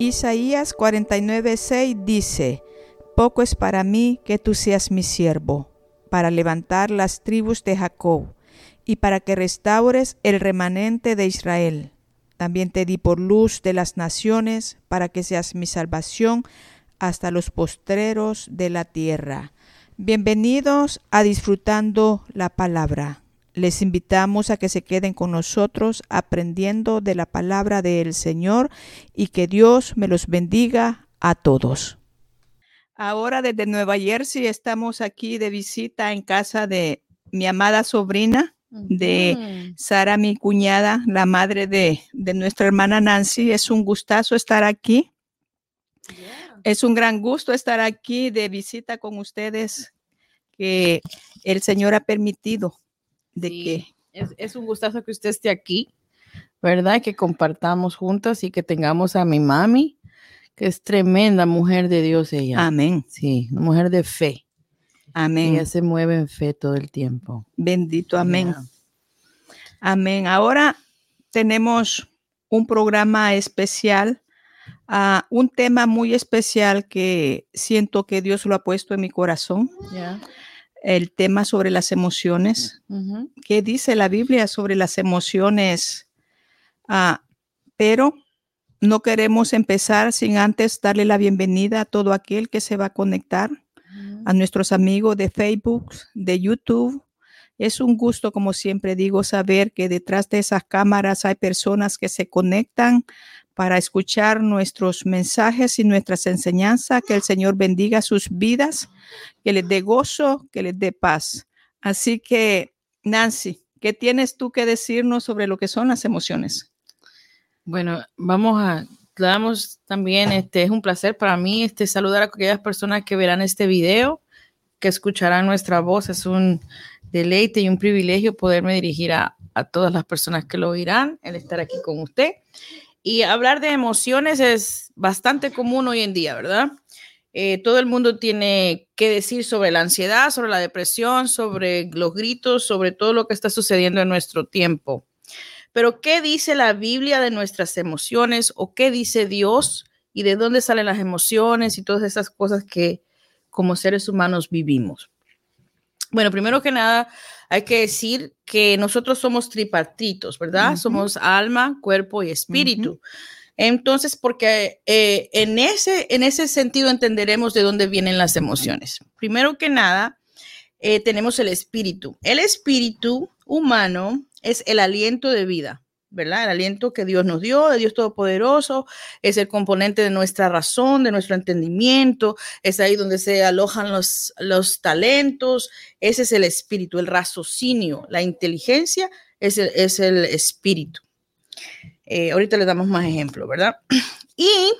Isaías 49:6 dice, Poco es para mí que tú seas mi siervo, para levantar las tribus de Jacob y para que restaures el remanente de Israel. También te di por luz de las naciones, para que seas mi salvación hasta los postreros de la tierra. Bienvenidos a Disfrutando la Palabra. Les invitamos a que se queden con nosotros aprendiendo de la palabra del Señor y que Dios me los bendiga a todos. Ahora desde Nueva Jersey estamos aquí de visita en casa de mi amada sobrina, de Sara, mi cuñada, la madre de, nuestra hermana Nancy. Es un gustazo estar aquí. Es un gran gusto estar aquí de visita con ustedes que el Señor ha permitido de que... Es, un gustazo que usted esté aquí, ¿verdad? Que compartamos juntas y que tengamos a mi mami, que es tremenda mujer de Dios ella. Amén. Sí, una mujer de fe. Amén. Ella se mueve en fe todo el tiempo. Bendito, amén. Amén. Ahora tenemos un programa especial, uh, un tema muy especial que siento que Dios lo ha puesto en mi corazón. El tema sobre las emociones. ¿Qué dice la Biblia sobre las emociones? Uh, pero no queremos empezar sin antes darle la bienvenida a todo aquel que se va a conectar a nuestros amigos de Facebook, de YouTube. Es un gusto, como siempre digo, saber que detrás de esas cámaras hay personas que se conectan para escuchar nuestros mensajes y nuestras enseñanzas. Que el Señor bendiga sus vidas, que les dé gozo, que les dé paz. Así que, Nancy, ¿qué tienes tú que decirnos sobre lo que son las emociones? Bueno, vamos a damos también, este es un placer para mí este, saludar a aquellas personas que verán este video, que escucharán nuestra voz. Es un deleite y un privilegio poderme dirigir a, a todas las personas que lo oirán, el estar aquí con usted. Y hablar de emociones es bastante común hoy en día, ¿verdad? Eh, todo el mundo tiene que decir sobre la ansiedad, sobre la depresión, sobre los gritos, sobre todo lo que está sucediendo en nuestro tiempo. Pero ¿qué dice la Biblia de nuestras emociones o qué dice Dios y de dónde salen las emociones y todas esas cosas que como seres humanos vivimos? Bueno, primero que nada, hay que decir que nosotros somos tripartitos, ¿verdad? Somos alma, cuerpo y espíritu. Entonces, porque eh, en, ese, en ese sentido entenderemos de dónde vienen las emociones. Primero que nada, eh, tenemos el espíritu. El espíritu humano es el aliento de vida, ¿verdad? El aliento que Dios nos dio, de Dios Todopoderoso, es el componente de nuestra razón, de nuestro entendimiento, es ahí donde se alojan los, los talentos, ese es el espíritu, el raciocinio, la inteligencia es el, es el espíritu. Eh, ahorita le damos más ejemplos, ¿verdad? Y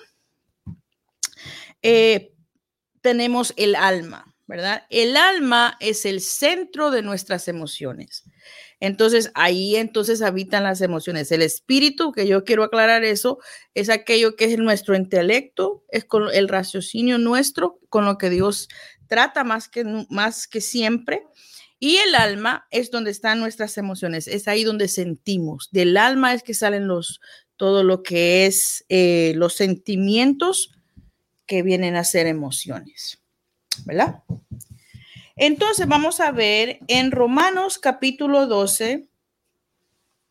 eh, tenemos el alma, ¿verdad? El alma es el centro de nuestras emociones. Entonces ahí entonces habitan las emociones. El espíritu, que yo quiero aclarar eso, es aquello que es nuestro intelecto, es con el raciocinio nuestro, con lo que Dios trata más que, más que siempre. Y el alma es donde están nuestras emociones, es ahí donde sentimos. Del alma es que salen los, todo lo que es eh, los sentimientos que vienen a ser emociones, ¿verdad? Entonces vamos a ver en Romanos capítulo 12.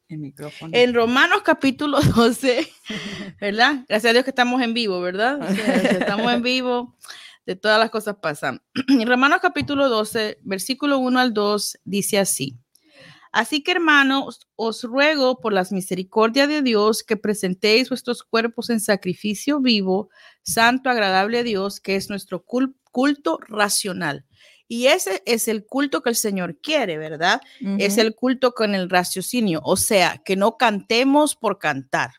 En Romanos capítulo 12, ¿verdad? Gracias a Dios que estamos en vivo, ¿verdad? estamos en vivo, de todas las cosas pasan. En Romanos capítulo 12, versículo 1 al 2, dice así. Así que hermanos, os ruego por las misericordias de Dios que presentéis vuestros cuerpos en sacrificio vivo, santo, agradable a Dios, que es nuestro culto racional. Y ese es el culto que el Señor quiere, ¿verdad? Es el culto con el raciocinio, o sea, que no cantemos por cantar.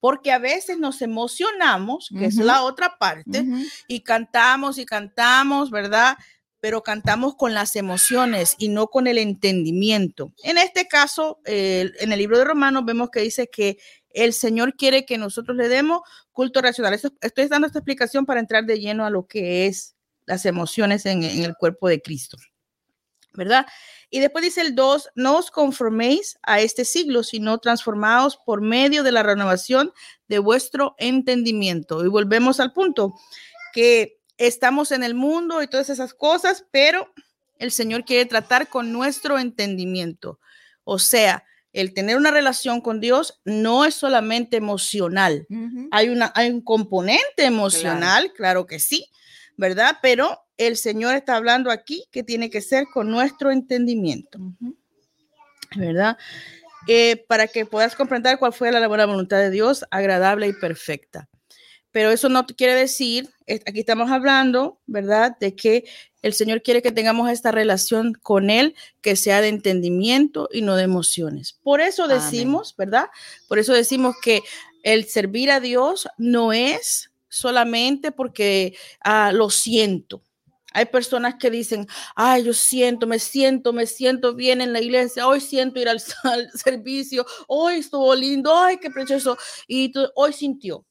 Porque a veces nos emocionamos, que es la otra parte, y cantamos y cantamos, ¿verdad? Pero cantamos con las emociones y no con el entendimiento. En este caso, en el libro de Romanos vemos que dice que el Señor quiere que nosotros le demos culto racional. estoy dando esta explicación para entrar de lleno a lo que es las emociones en, en el cuerpo de Cristo. ¿Verdad? Y después dice el 2, no os conforméis a este siglo, sino transformaos por medio de la renovación de vuestro entendimiento. Y volvemos al punto, que estamos en el mundo y todas esas cosas, pero el Señor quiere tratar con nuestro entendimiento. O sea, el tener una relación con Dios no es solamente emocional. hay, una, hay un componente emocional, claro. que sí, ¿verdad? Pero el Señor está hablando aquí que tiene que ser con nuestro entendimiento, ¿verdad? Eh, para que puedas comprender cuál fue la buena voluntad de Dios, agradable y perfecta. Pero eso no quiere decir, aquí estamos hablando, ¿verdad? De que el Señor quiere que tengamos esta relación con Él que sea de entendimiento y no de emociones. Por eso decimos, ¿verdad? Por eso decimos que el servir a Dios no es solamente porque ah, lo siento. Hay personas que dicen, ay, yo siento, me siento, me siento bien en la iglesia, hoy siento ir al, servicio, hoy estuvo lindo, ay, qué precioso, y hoy sintió.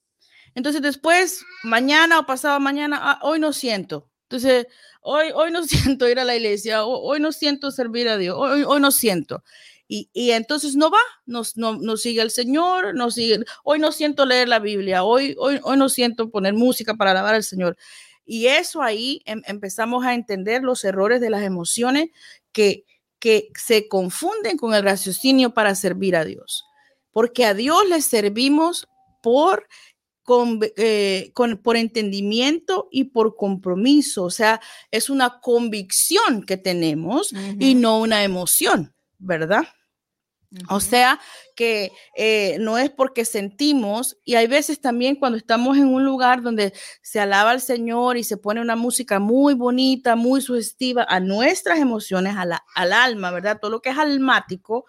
Entonces después, mañana o pasado mañana, ah, hoy no siento. Entonces, hoy, hoy no siento ir a la iglesia, hoy, no siento servir a Dios, hoy, hoy no siento. Y, y, entonces no va, no, no, sigue el Señor, no sigue, hoy no siento leer la Biblia, hoy, hoy, hoy no siento poner música para alabar al Señor. Y eso ahí em, empezamos a entender los errores de las emociones que, que se confunden con el raciocinio para servir a Dios. Porque a Dios le servimos por con, eh, con, por entendimiento y por compromiso. O sea, es una convicción que tenemos y no una emoción, ¿verdad? O sea, que eh, no es porque sentimos, y hay veces también cuando estamos en un lugar donde se alaba al Señor y se pone una música muy bonita, muy sugestiva a nuestras emociones, a la, al alma, ¿verdad? Todo lo que es almático,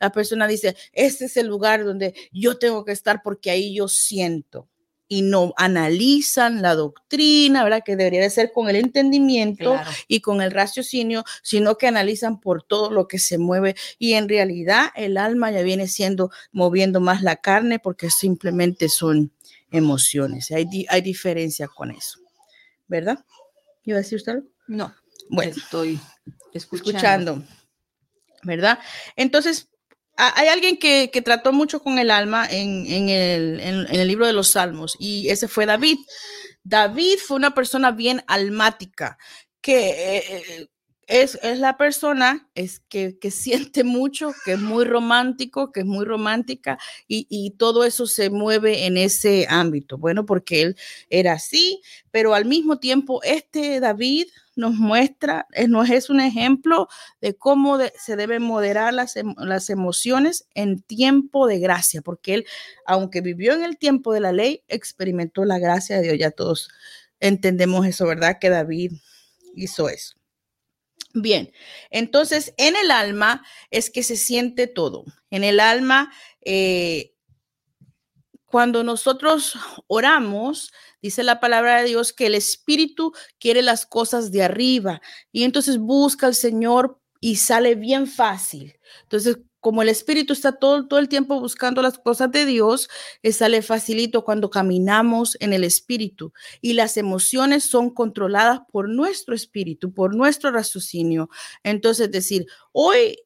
la persona dice, este es el lugar donde yo tengo que estar porque ahí yo siento y no analizan la doctrina, ¿verdad? Que debería de ser con el entendimiento y con el raciocinio, sino que analizan por todo lo que se mueve y en realidad el alma ya viene siendo moviendo más la carne porque simplemente son emociones. Hay, hay diferencia con eso, ¿verdad? ¿Iba a decir usted algo? No. Bueno, estoy escuchando ¿verdad? Entonces, hay alguien que, trató mucho con el alma en, el, libro de los Salmos y ese fue David. David fue una persona bien almática, que eh, eh, es, la persona es que, siente mucho, que es muy romántico, que es muy romántica y, y, todo eso se mueve en ese ámbito. Bueno, porque él era así, pero al mismo tiempo este David nos muestra, nos es un ejemplo de cómo se deben moderar las, las emociones en tiempo de gracia, porque él, aunque vivió en el tiempo de la ley, experimentó la gracia de Dios. Ya todos entendemos eso, ¿verdad? Que David hizo eso. Bien, entonces en el alma es que se siente todo. En el alma, eh, cuando nosotros oramos, Dice la palabra de Dios que el espíritu quiere las cosas de arriba y entonces busca al Señor y sale bien fácil. Entonces, como el espíritu está todo, todo el tiempo buscando las cosas de Dios, eh, sale facilito cuando caminamos en el espíritu y las emociones son controladas por nuestro espíritu, por nuestro raciocinio. Entonces, decir, hoy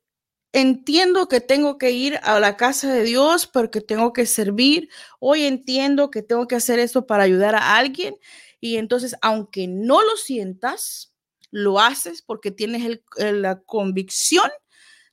entiendo que tengo que ir a la casa de Dios porque tengo que servir. Hoy entiendo que tengo que hacer eso para ayudar a alguien. Y entonces, aunque no lo sientas, lo haces porque tienes la convicción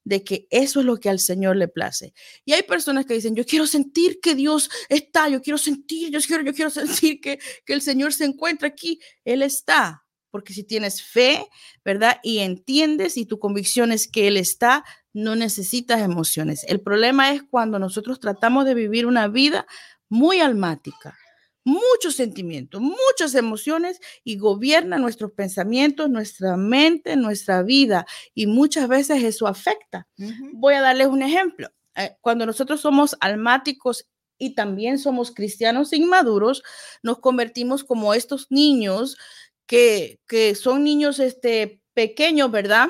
de que eso es lo que al Señor le place. Y hay personas que dicen, yo quiero sentir que Dios está, yo quiero sentir, yo quiero, yo quiero sentir que, que el Señor se encuentra aquí. Él está, porque si tienes fe, ¿verdad? Y entiendes y tu convicción es que Él está, no necesitas emociones. El problema es cuando nosotros tratamos de vivir una vida muy almática, muchos sentimientos, muchas emociones y gobierna nuestros pensamientos, nuestra mente, nuestra vida y muchas veces eso afecta. Voy a darles un ejemplo. Eh, cuando nosotros somos almáticos y también somos cristianos inmaduros, nos convertimos como estos niños que, que son niños este, pequeños, ¿verdad?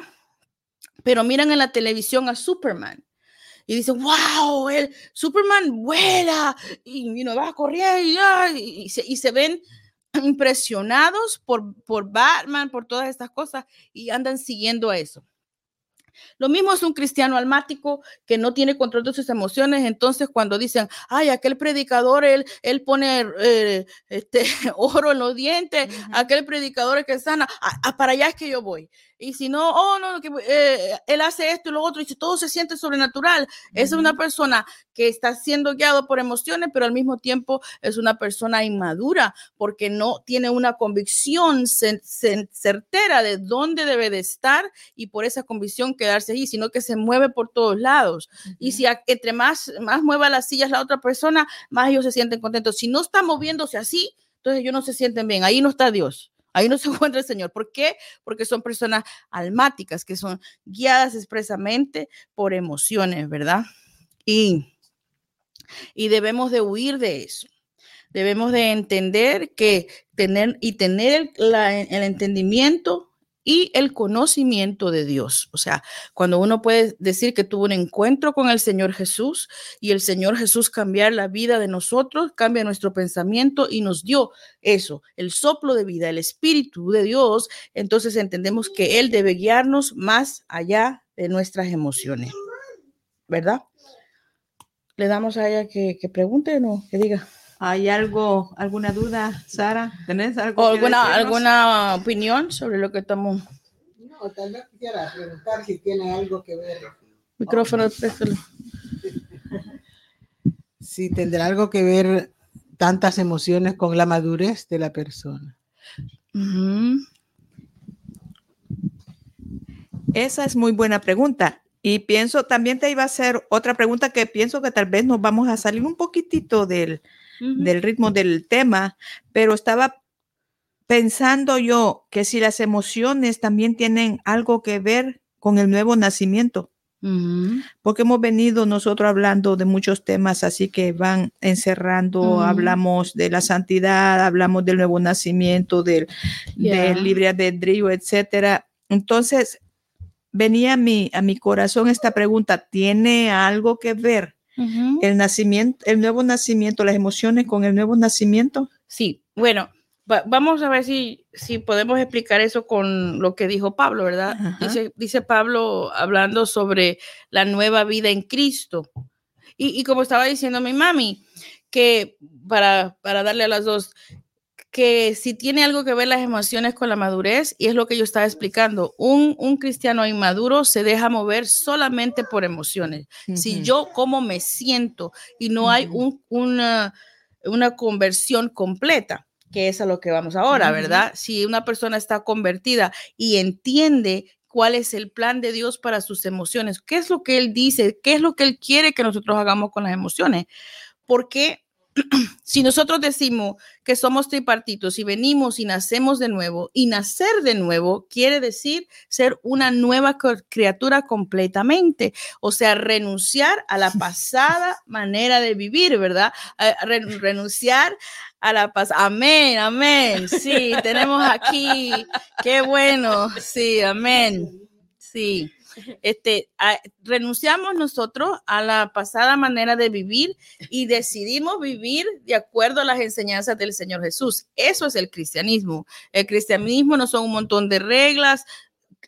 pero miran en la televisión a Superman y dicen, wow, el Superman vuela y you know, va a correr y, y, se, y, se, ven impresionados por, por Batman, por todas estas cosas y andan siguiendo a eso. Lo mismo es un cristiano almático que no tiene control de sus emociones. Entonces, cuando dicen, ay, aquel predicador, él, él pone eh, este, oro en los dientes, aquel predicador que sana, para allá es que yo voy. Y si no, oh, no, que, eh, él hace esto y lo otro, y si todo se siente sobrenatural, es una persona que está siendo guiado por emociones, pero al mismo tiempo es una persona inmadura porque no tiene una convicción certera de dónde debe de estar y por esa convicción quedarse ahí, sino que se mueve por todos lados. Y si entre más, más mueva las sillas la otra persona, más ellos se sienten contentos. Si no está moviéndose así, entonces ellos no se sienten bien. Ahí no está Dios. Ahí no se encuentra el Señor. ¿Por qué? Porque son personas almáticas, que son guiadas expresamente por emociones, ¿verdad? Y, y debemos de huir de eso. Debemos de entender que tener y tener el entendimiento y el conocimiento de Dios. O sea, cuando uno puede decir que tuvo un encuentro con el Señor Jesús y el Señor Jesús cambiar la vida de nosotros, cambia nuestro pensamiento y nos dio eso, el soplo de vida, el Espíritu de Dios, entonces entendemos que Él debe guiarnos más allá de nuestras emociones. ¿Verdad? Le damos a ella que, que pregunte o que diga. ¿Hay algo, alguna duda, Sara? ¿Tenés algo? ¿O alguna, alguna opinión sobre lo que estamos? No, tal vez quisiera preguntar si tiene algo que ver. Micrófono, Si tendrá algo que ver tantas emociones con la madurez de la persona. Esa es muy buena pregunta. Y pienso, también te iba a hacer otra pregunta que pienso que tal vez nos vamos a salir un poquitito del, del ritmo del tema, pero estaba pensando yo que si las emociones también tienen algo que ver con el nuevo nacimiento. Porque hemos venido nosotros hablando de muchos temas así que van encerrando, hablamos de la santidad, hablamos del nuevo nacimiento, del, del libre albedrío, etcétera. Entonces, venía a mi, a mi corazón esta pregunta, ¿tiene algo que ver el nacimiento, el nuevo nacimiento, las emociones con el nuevo nacimiento. Sí, bueno, vamos a ver si, si podemos explicar eso con lo que dijo Pablo, ¿verdad? Dice, dice, Pablo hablando sobre la nueva vida en Cristo. Y, y como estaba diciendo mi mami, que para, para darle a las dos, que si tiene algo que ver las emociones con la madurez, y es lo que yo estaba explicando, un, un cristiano inmaduro se deja mover solamente por emociones. Si yo como me siento y no hay un, una, una conversión completa, que es a lo que vamos ahora, ¿verdad? Si una persona está convertida y entiende cuál es el plan de Dios para sus emociones, qué es lo que Él dice, qué es lo que Él quiere que nosotros hagamos con las emociones, porque si nosotros decimos que somos tripartitos y venimos y nacemos de nuevo, y nacer de nuevo quiere decir ser una nueva criatura completamente, o sea, renunciar a la pasada manera de vivir, ¿verdad? renunciar a la paz. Amén, amén. Sí, tenemos aquí. Qué bueno. Sí, amén. Sí este, renunciamos nosotros a la pasada manera de vivir y decidimos vivir de acuerdo a las enseñanzas del Señor Jesús. Eso es el cristianismo. El cristianismo no son un montón de reglas,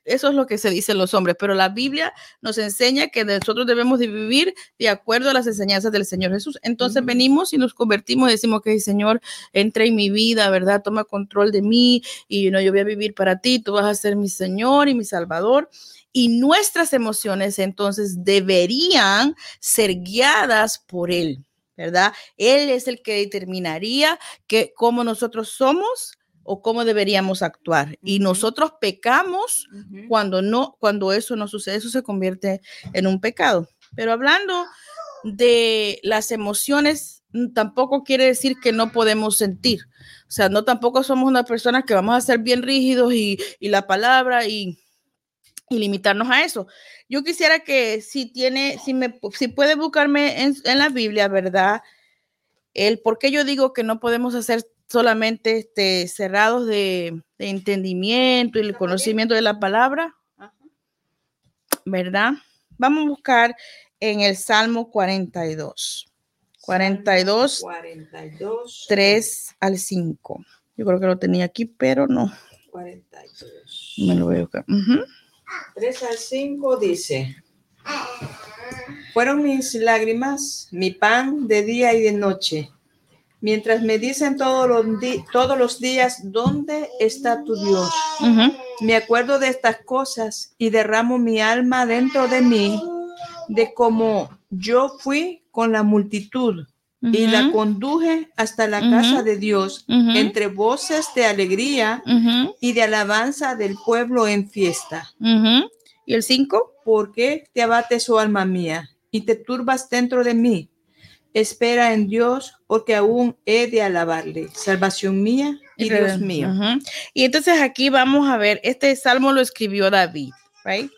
eso es lo que se dicen los hombres, pero la Biblia nos enseña que nosotros debemos de vivir de acuerdo a las enseñanzas del Señor Jesús. Entonces venimos y nos convertimos y decimos que el Señor entra en mi vida, ¿verdad? Toma control de mí y no, yo voy a vivir para ti, tú vas a ser mi Señor y mi Salvador y nuestras emociones entonces deberían ser guiadas por Él, ¿verdad? Él es el que determinaría que cómo nosotros somos o cómo deberíamos actuar. Y nosotros pecamos cuando no, cuando eso no sucede, eso se convierte en un pecado. Pero hablando de las emociones, tampoco quiere decir que no podemos sentir. O sea, no tampoco somos una persona que vamos a ser bien rígidos y, y la palabra y y limitarnos a eso. Yo quisiera que si tiene, si me, si puede buscarme en, la Biblia, ¿verdad? El por qué yo digo que no podemos hacer solamente este, cerrados de, entendimiento y el conocimiento de la palabra, ¿verdad? Vamos a buscar en el Salmo 42. 42, 42 3 al 5. Yo creo que lo tenía aquí, pero no. 42. Me lo veo acá. Ujú. 3 al 5 dice, fueron mis lágrimas, mi pan de día y de noche, mientras me dicen todos los, di- todos los días, ¿dónde está tu Dios? Me acuerdo de estas cosas y derramo mi alma dentro de mí, de cómo yo fui con la multitud y la conduje hasta la casa de Dios, entre voces de alegría y de alabanza del pueblo en fiesta. ¿Y el 5? ¿Por qué te abates, oh alma mía, y te turbas dentro de mí? Espera en Dios, porque aún he de alabarle, salvación mía y Dios mío. Y entonces aquí vamos a ver, este salmo lo escribió David, right?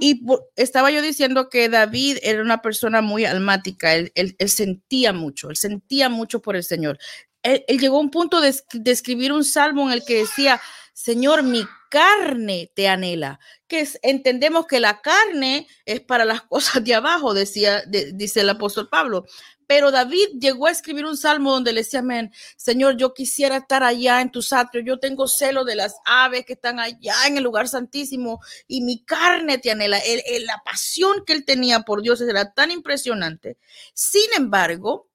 Y estaba yo diciendo que David era una persona muy almática, él, él- él sentía mucho, él sentía mucho por el Señor. Él, llegó a un punto de, es- de escribir un salmo en el que decía, Señor, mi carne te anhela, que entendemos que la carne es para las cosas de abajo, decía, de- dice el apóstol Pablo. Pero David llegó a escribir un salmo donde le decía, amén, Señor, yo quisiera estar allá en tus atrios, yo tengo celo de las aves que están allá en el lugar santísimo y mi carne te anhela. El- el- la pasión que él tenía por Dios era tan impresionante. Sin embargo,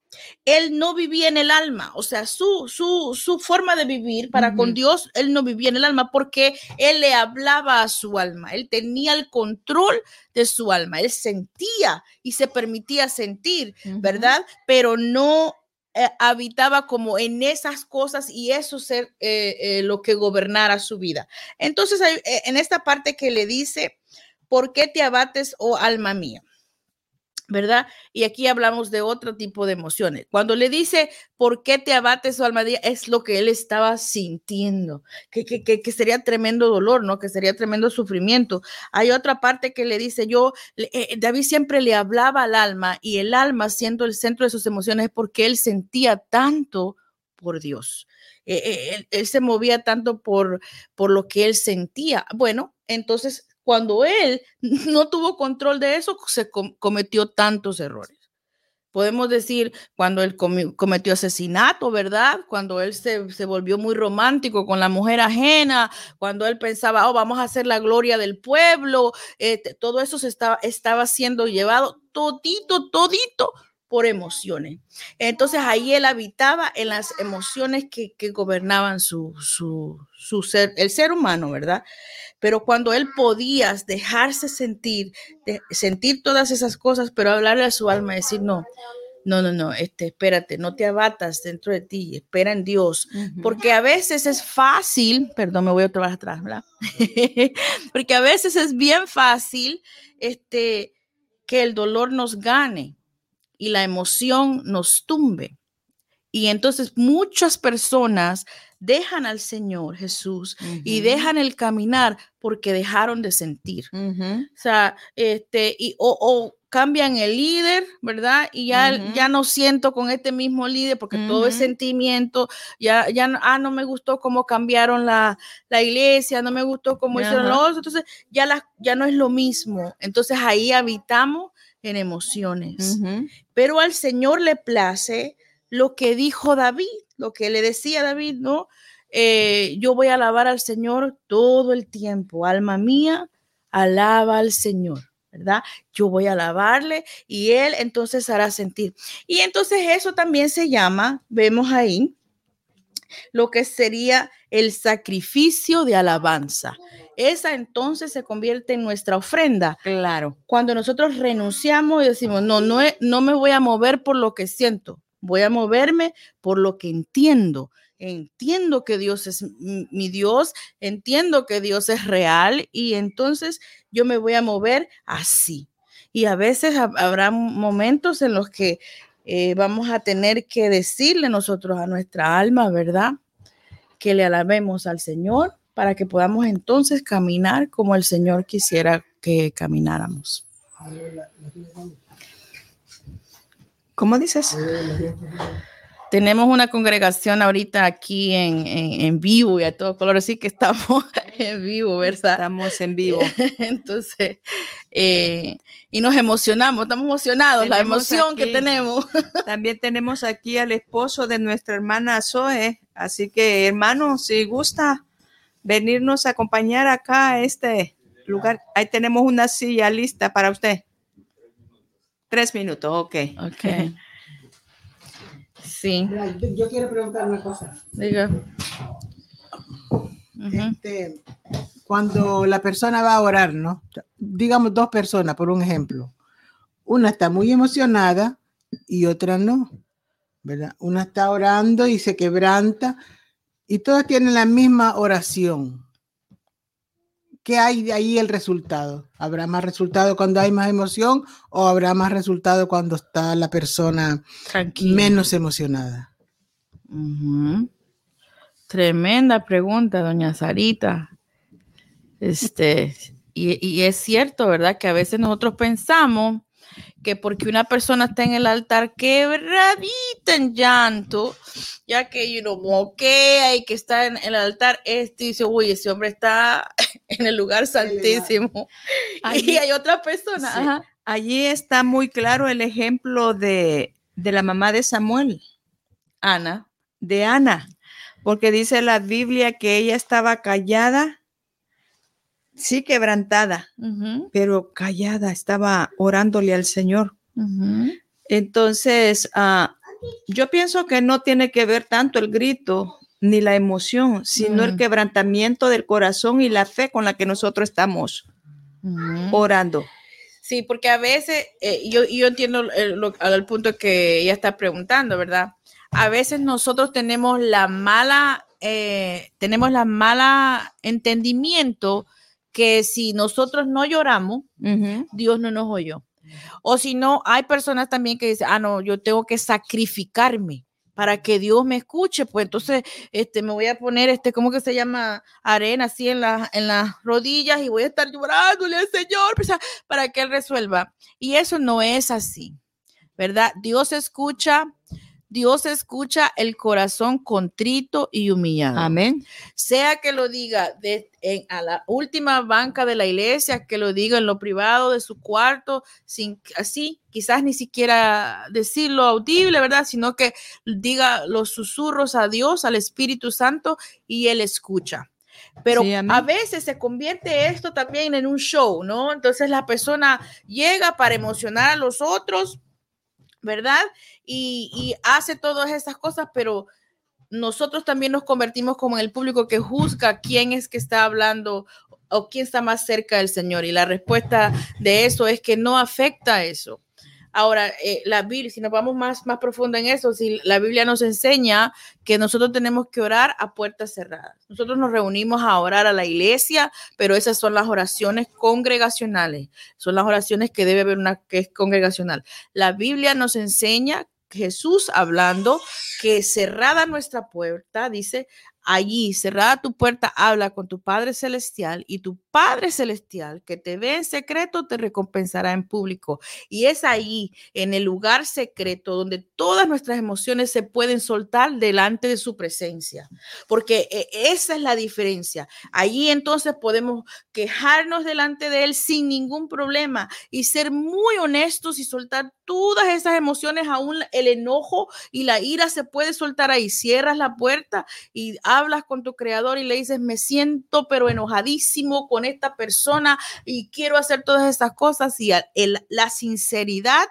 él no vivía en el alma, o sea, su, su, su forma de vivir para con. Dios, él no vivía en el alma porque él le hablaba a su alma, él tenía el control de su alma, él sentía y se permitía sentir. ¿verdad? Pero no eh, habitaba como en esas cosas y eso ser eh, eh, lo que gobernara su vida. Entonces, en esta parte que le dice, ¿por qué te abates, oh alma mía? ¿Verdad? Y aquí hablamos de otro tipo de emociones. Cuando le dice, ¿por qué te abates, oh alma? Es lo que él estaba sintiendo, que, que, que, que sería tremendo dolor, ¿no? Que sería tremendo sufrimiento. Hay otra parte que le dice, yo, le- eh, David siempre le hablaba al alma y el alma siendo el centro de sus emociones porque él sentía tanto por Dios. Eh, eh, él, él se movía tanto por, por lo que él sentía. Bueno, entonces cuando él no tuvo control de eso, se com- cometió tantos errores. Podemos decir cuando él comi- cometió asesinato, ¿verdad? Cuando él se, se volvió muy romántico con la mujer ajena, cuando él pensaba, oh, vamos a hacer la gloria del pueblo, eh, todo eso se estaba, estaba siendo llevado todito, todito por emociones. Entonces ahí él habitaba en las emociones que, que gobernaban su, su, su ser, el ser humano, ¿verdad? Pero cuando él podía dejarse sentir, de- sentir todas esas cosas, pero hablarle a su alma y decir, no, no, no, no, este, espérate, no te abatas dentro de ti, espera en Dios. Porque a veces es fácil, perdón, me voy otra vez atrás, ¿verdad? Porque a veces es bien fácil este, que el dolor nos gane y la emoción nos tumbe. Y entonces muchas personas dejan al Señor Jesús y dejan el caminar porque dejaron de sentir. Ujú. O sea, este, y, o, o cambian el líder, ¿verdad? Y ya, ya no siento con este mismo líder porque todo es sentimiento, ya, ya, no- ah, no me gustó cómo cambiaron la, la iglesia, no me gustó cómo hicieron Ajá. lo otro, entonces ya, la, ya no es lo mismo. Entonces ahí habitamos en emociones. Pero al Señor le place lo que dijo David, lo que le decía David, ¿no? Eh, yo voy a alabar al Señor todo el tiempo. Alma mía, alaba al Señor, ¿verdad? Yo voy a alabarle y Él entonces hará sentir. Y entonces eso también se llama, vemos ahí, lo que sería el sacrificio de alabanza. Esa entonces se convierte en nuestra ofrenda Claro. cuando nosotros renunciamos y decimos, no, no, no me voy a mover por lo que siento, voy a moverme por lo que entiendo. Entiendo que Dios es mi Dios, entiendo que Dios es real y entonces yo me voy a mover así. Y a veces hab- habrá momentos en los que eh, vamos a tener que decirle nosotros a nuestra alma, ¿verdad? Que le alabemos al Señor para que podamos entonces caminar como el Señor quisiera que camináramos. ¿Cómo dices? tenemos una congregación ahorita aquí en, en, vivo y a todo color, así que estamos en vivo, ¿verdad? Estamos en vivo. Entonces, eh, y nos emocionamos, estamos emocionados, la emoción que tenemos. También tenemos aquí al esposo de nuestra hermana Zoe, así que hermano, si gusta venirnos a acompañar acá a este lugar, ahí tenemos una silla lista para usted. Tres minutos, ok. Ok. Sí. yo quiero preguntar una cosa. Diga. Este, cuando la persona va a orar, ¿no? Digamos dos personas, por un ejemplo. Una está muy emocionada y otra no, ¿verdad? Una está orando y se quebranta y todas tienen la misma oración. ¿qué hay de ahí el resultado? ¿Habrá más resultado cuando hay más emoción o habrá más resultado cuando está la persona menos emocionada? Tremenda pregunta, doña Sarita. Este, y, y, es cierto, ¿verdad? Que a veces nosotros pensamos que porque una persona está en el altar quebradita en llanto, ya que you know, moquea y que está en el altar, este dice, uy, ese hombre está en el lugar santísimo. y hay otra persona. Allí está muy claro el ejemplo de, de la mamá de Samuel. Ana. De Ana, porque dice la Biblia que ella estaba callada sí quebrantada, pero callada, estaba orándole al Señor. Entonces, ah, yo pienso que no tiene que ver tanto el grito ni la emoción, sino el mm. quebrantamiento del corazón y la fe con la que nosotros estamos orando. Sí, porque a veces, eh, yo, yo entiendo el, punto que ella está preguntando, ¿verdad? A veces nosotros tenemos la mala, eh, tenemos la mala entendimiento que si nosotros no lloramos, Dios no nos oyó. O si no, hay personas también que dicen, ah, no, yo tengo que sacrificarme para que Dios me escuche, pues entonces este, me voy a poner, este, ¿cómo que se llama? Arena así en, la, en las rodillas y voy a estar llorándole al Señor pues, para que Él resuelva. Y eso no es así, ¿verdad? Dios escucha Dios escucha el corazón contrito y humillado. Amén. Sea que lo diga de, en, a la última banca de la iglesia, que lo diga en lo privado de su cuarto, sin así, quizás ni siquiera decirlo audible, ¿verdad? Sino que diga los susurros a Dios, al Espíritu Santo, y Él escucha. Pero a veces se convierte esto también en un show, ¿no? Entonces la persona llega para emocionar a los otros, ¿verdad? y, hace todas esas cosas, pero nosotros también nos convertimos como en el público que juzga quién es que está hablando o quién está más cerca del Señor. Y la respuesta de eso es que no afecta eso. Ahora, eh, la Biblia, si nos vamos más, más profundo en eso, si la Biblia nos enseña que nosotros tenemos que orar a puertas cerradas. Nosotros nos reunimos a orar a la iglesia, pero esas son las oraciones congregacionales. Son las oraciones que debe haber una que es congregacional. La Biblia nos enseña Jesús hablando que cerrada nuestra puerta, dice, allí, cerrada tu puerta, habla con tu Padre Celestial y tu Padre Celestial que te ve en secreto te recompensará en público. Y es ahí, en el lugar secreto, donde todas nuestras emociones se pueden soltar delante de su presencia. Porque eh, esa es la diferencia. Allí entonces podemos quejarnos delante de Él sin ningún problema y ser muy honestos y soltar todas esas emociones, aún el enojo y la ira se puede soltar ahí. Cierras la puerta y hablas con tu creador y le dices, me siento pero enojadísimo con esta persona y quiero hacer todas estas cosas y la sinceridad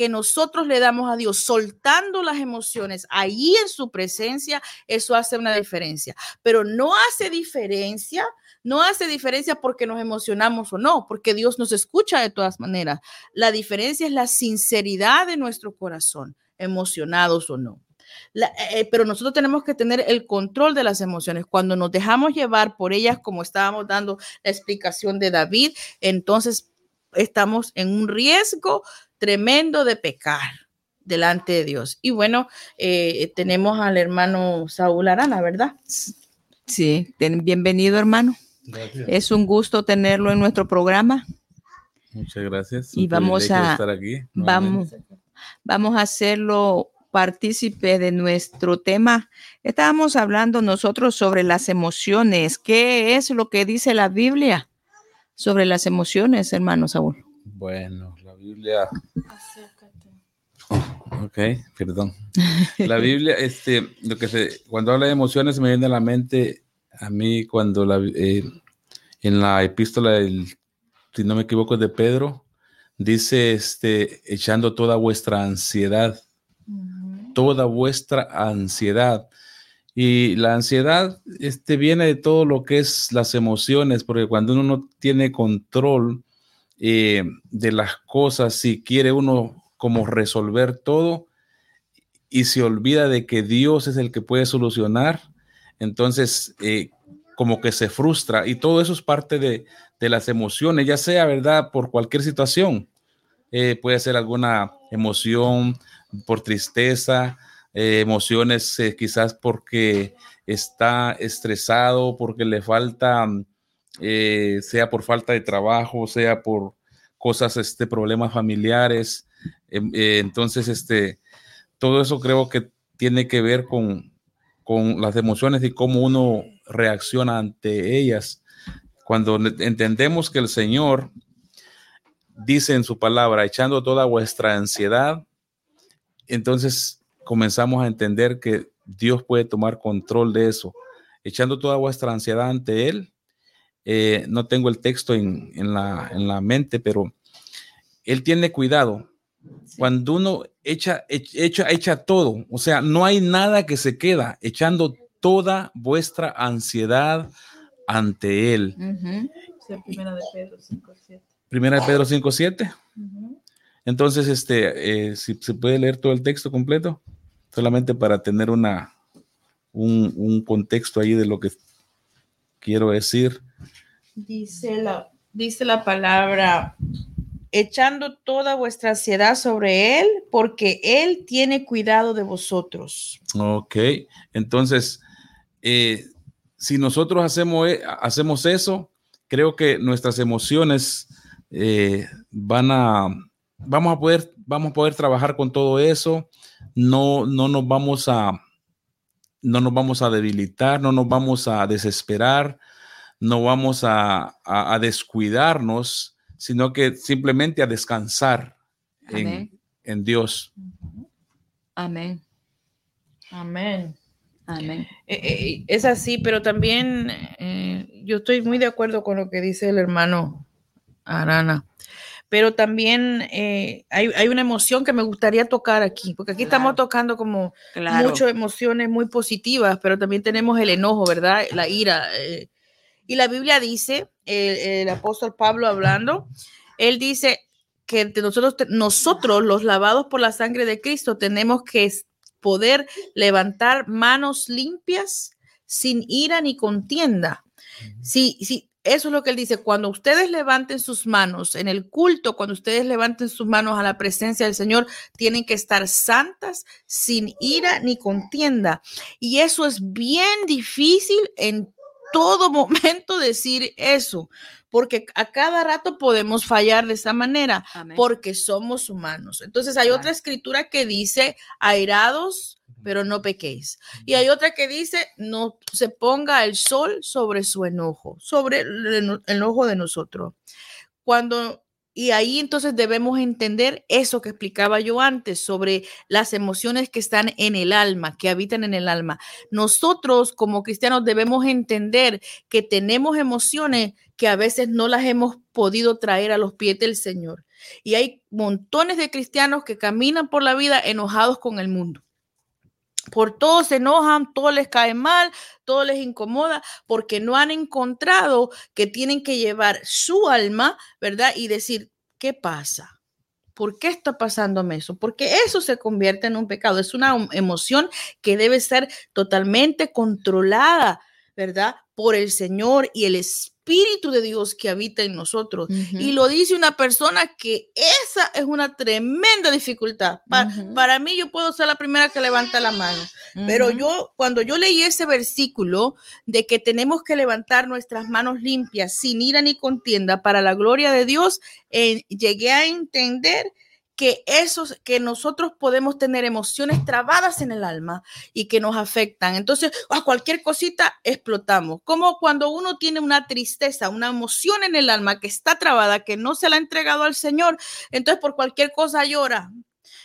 que nosotros le damos a Dios, soltando las emociones ahí en su presencia, eso hace una diferencia. Pero no hace diferencia, no hace diferencia porque nos emocionamos o no, porque Dios nos escucha de todas maneras. La diferencia es la sinceridad de nuestro corazón, emocionados o no. Eh, eh, pero nosotros tenemos que tener el control de las emociones. Cuando nos dejamos llevar por ellas, como estábamos dando la explicación de David, entonces estamos en un riesgo tremendo de pecar delante de Dios. Y bueno, eh, tenemos al hermano Saúl Arana, ¿verdad? Sí, bienvenido hermano. Es un gusto tenerlo en nuestro programa. Muchas gracias. Y vamos a, vamos, vamos a hacerlo partícipe de nuestro tema. Estábamos hablando nosotros sobre las emociones. ¿Qué es lo que dice la Biblia sobre las emociones, hermano Saúl? Bueno, la Biblia. Ok, perdón. La Biblia, este, lo que se, cuando habla de emociones me viene a la mente a mí cuando la, eh, en la epístola del, si no me equivoco, de Pedro, dice, este, echando toda vuestra ansiedad, toda vuestra ansiedad. Y la ansiedad este, viene de todo lo que es las emociones, porque cuando uno no tiene control eh, de las cosas, si quiere uno como resolver todo y se olvida de que Dios es el que puede solucionar, entonces eh, como que se frustra y todo eso es parte de, de las emociones, ya sea, ¿verdad? Por cualquier situación. Eh, puede ser alguna emoción por tristeza, eh, emociones quizás porque está estresado, porque le falta, sea por falta de trabajo, sea por cosas, este, problemas familiares. Em, entonces, este, todo eso creo que tiene que ver con, con las emociones y cómo uno reacciona ante ellas. Cuando entendemos que el Señor dice en su palabra, echando toda vuestra ansiedad, entonces comenzamos a entender que Dios puede tomar control de eso. Echando toda vuestra ansiedad ante Él. Eh, no tengo el texto en, la, en la mente, pero Él tiene cuidado cuando uno echa, echa, echa todo, o sea, no hay nada que se queda, echando toda vuestra ansiedad ante Él. primera de Pedro 5.7. Primera de Pedro 5.7. Entonces, este, eh, si se puede leer todo el texto completo, solamente para tener una, un, un contexto ahí de lo que quiero decir. Dice la, dice la palabra echando toda vuestra ansiedad sobre Él, porque Él tiene cuidado de vosotros. Ok, entonces, eh, si nosotros hacemos, e, hacemos eso, creo que nuestras emociones eh, van a, vamos a poder, vamos a poder trabajar con todo eso, no, no nos vamos a, no nos vamos a debilitar, no nos vamos a desesperar, no vamos a, a descuidarnos sino que simplemente a descansar en, Dios. Amén. Amén. Amén. Eh, eh, es así, pero también eh, yo estoy muy de acuerdo con lo que dice el hermano Arana. Pero también hay, una emoción que me gustaría tocar aquí, porque aquí estamos tocando como muchas emociones muy positivas, pero también tenemos el enojo, ¿verdad? La ira. Y la Biblia dice, el, apóstol Pablo hablando, él dice que nosotros, nosotros, los lavados por la sangre de Cristo, tenemos que poder levantar manos limpias sin ira ni contienda. Sí, sí, eso es lo que él dice. Cuando ustedes levanten sus manos en el culto, cuando ustedes levanten sus manos a la presencia del Señor, tienen que estar santas, sin ira ni contienda. Y eso es bien difícil en todo momento decir eso, porque a cada rato podemos fallar de esa manera, porque somos humanos. Entonces hay otra escritura que dice, airados, pero no pequéis. Y hay otra que dice, no se ponga el sol sobre su enojo, sobre el enojo de nosotros. Cuando y ahí entonces debemos entender eso que explicaba yo antes sobre las emociones que están en el alma, que habitan en el alma. Nosotros como cristianos debemos entender que tenemos emociones que a veces no las hemos podido traer a los pies del Señor. Y hay montones de cristianos que caminan por la vida enojados con el mundo por todo se enojan, todo les cae mal, todo les incomoda, porque no han encontrado que tienen que llevar su alma, ¿verdad? Y decir, ¿qué pasa? ¿Por qué está pasándome eso? Porque eso se convierte en un pecado. Es una emoción que debe ser totalmente controlada, ¿verdad? Por el Señor y el Espíritu Espíritu de Dios que habita en nosotros. Y lo dice una persona que esa es una tremenda dificultad. Para, mí yo puedo ser la primera que levanta la mano, pero yo cuando yo leí ese versículo de que tenemos que levantar nuestras manos limpias sin ira ni contienda para la gloria de Dios, eh, llegué a entender que esos que nosotros podemos tener emociones trabadas en el alma y que nos afectan. Entonces, a cualquier cosita explotamos. Como cuando uno tiene una tristeza, una emoción en el alma que está trabada, que no se la ha entregado al Señor, entonces por cualquier cosa llora.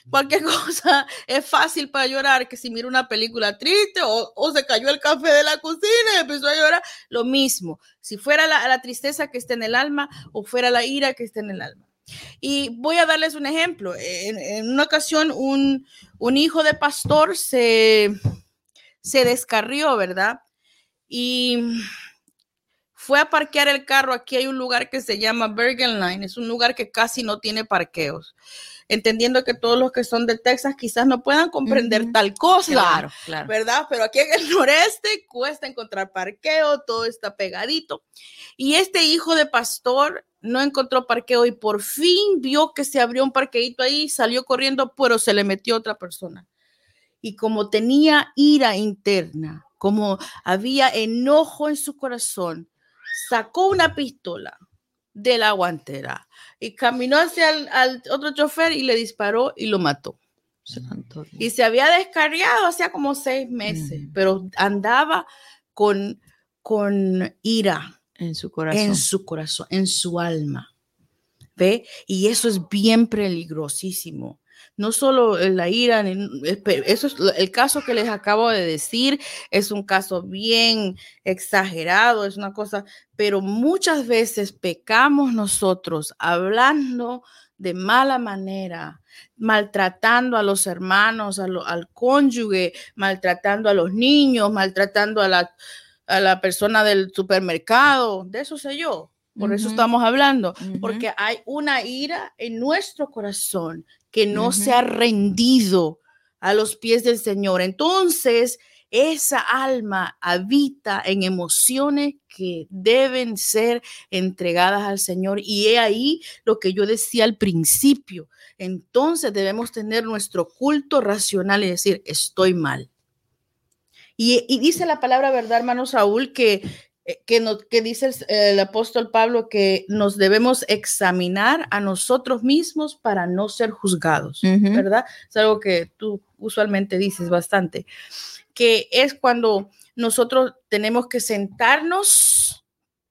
Cualquier cosa es fácil para llorar, que si mira una película triste o, se cayó el café de la cocina y empezó a llorar, lo mismo. Si fuera la, la tristeza que está en el alma o fuera la ira que está en el alma. Y voy a darles un ejemplo. En, una ocasión, un, hijo de pastor se, se descarrió, ¿verdad? Y fue a parquear el carro. Aquí hay un lugar que se llama Bergen Line. Es un lugar que casi no tiene parqueos. Entendiendo que todos los que son de Texas quizás no puedan comprender tal cosa, claro, claro. ¿verdad? Pero aquí en el noreste cuesta encontrar parqueo, todo está pegadito. Y este hijo de pastor no encontró parqueo y por fin vio que se abrió un parqueito ahí, salió corriendo, pero se le metió otra persona. Y como tenía ira interna, como había enojo en su corazón, sacó una pistola de la guantera y caminó hacia el otro chofer y le disparó y lo mató. Y se había descarriado hacía como seis meses, pero andaba con, con ira en su corazón. En su corazón, en su alma. ¿Ve? Y eso es bien peligrosísimo. No solo la ira, eso es el caso que les acabo de decir, es un caso bien exagerado, es una cosa, pero muchas veces pecamos nosotros hablando de mala manera, maltratando a los hermanos, al cónyuge, maltratando a los niños, maltratando a la, a la persona del supermercado, de eso sé yo. Por eso estamos hablando, porque hay una ira en nuestro corazón que no se ha rendido a los pies del Señor. Entonces, esa alma habita en emociones que deben ser entregadas al Señor. Y he ahí lo que yo decía al principio. Entonces debemos tener nuestro culto racional y decir, estoy mal. Y, dice la palabra verdad, hermano Saúl, que, eh, que, que dice el, apóstol Pablo que nos debemos examinar a nosotros mismos para no ser juzgados, ¿verdad? Es algo que tú usualmente dices bastante, que es cuando nosotros tenemos que sentarnos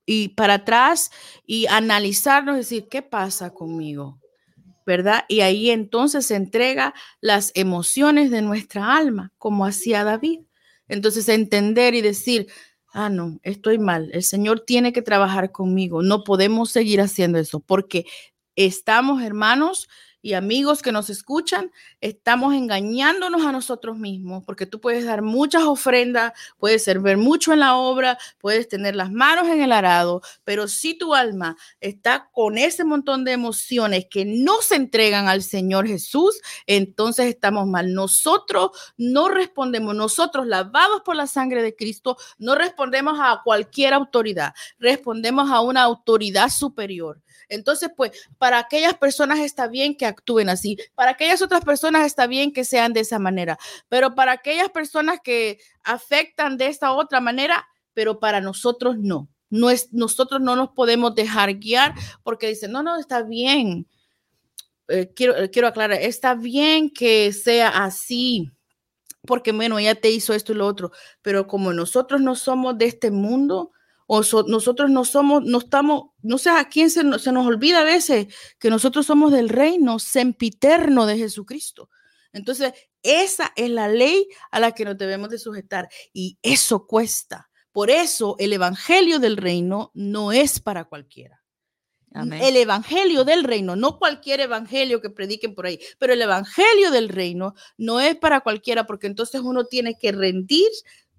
y para atrás y analizarnos, decir, ¿qué pasa conmigo? ¿verdad? Y ahí entonces se entrega las emociones de nuestra alma, como hacía David. Entonces, entender y decir, ah, no, estoy mal, el Señor tiene que trabajar conmigo, no podemos seguir haciendo eso porque estamos, hermanos, y amigos que nos escuchan, estamos engañándonos a nosotros mismos, porque tú puedes dar muchas ofrendas, puedes servir mucho en la obra, puedes tener las manos en el arado, pero si tu alma está con ese montón de emociones que no se entregan al Señor Jesús, entonces estamos mal. Nosotros no respondemos, nosotros lavados por la sangre de Cristo, no respondemos a cualquier autoridad, respondemos a una autoridad superior. Entonces, pues, para aquellas personas está bien que actúen así, para aquellas otras personas está bien que sean de esa manera, pero para aquellas personas que afectan de esta otra manera, pero para nosotros no. no es, nosotros no nos podemos dejar guiar porque dicen, no, no, está bien. Eh, quiero, eh, quiero aclarar, está bien que sea así, porque bueno, ella te hizo esto y lo otro, pero como nosotros no somos de este mundo, o nosotros no somos, no estamos, no sé a quién se, se, nos olvida a veces que nosotros somos del reino sempiterno de Jesucristo. Entonces, esa es la ley a la que nos debemos de sujetar y eso cuesta. Por eso el evangelio del reino no es para cualquiera. El evangelio del reino, no cualquier evangelio que prediquen por ahí, pero el evangelio del reino no es para cualquiera porque entonces uno tiene que rendir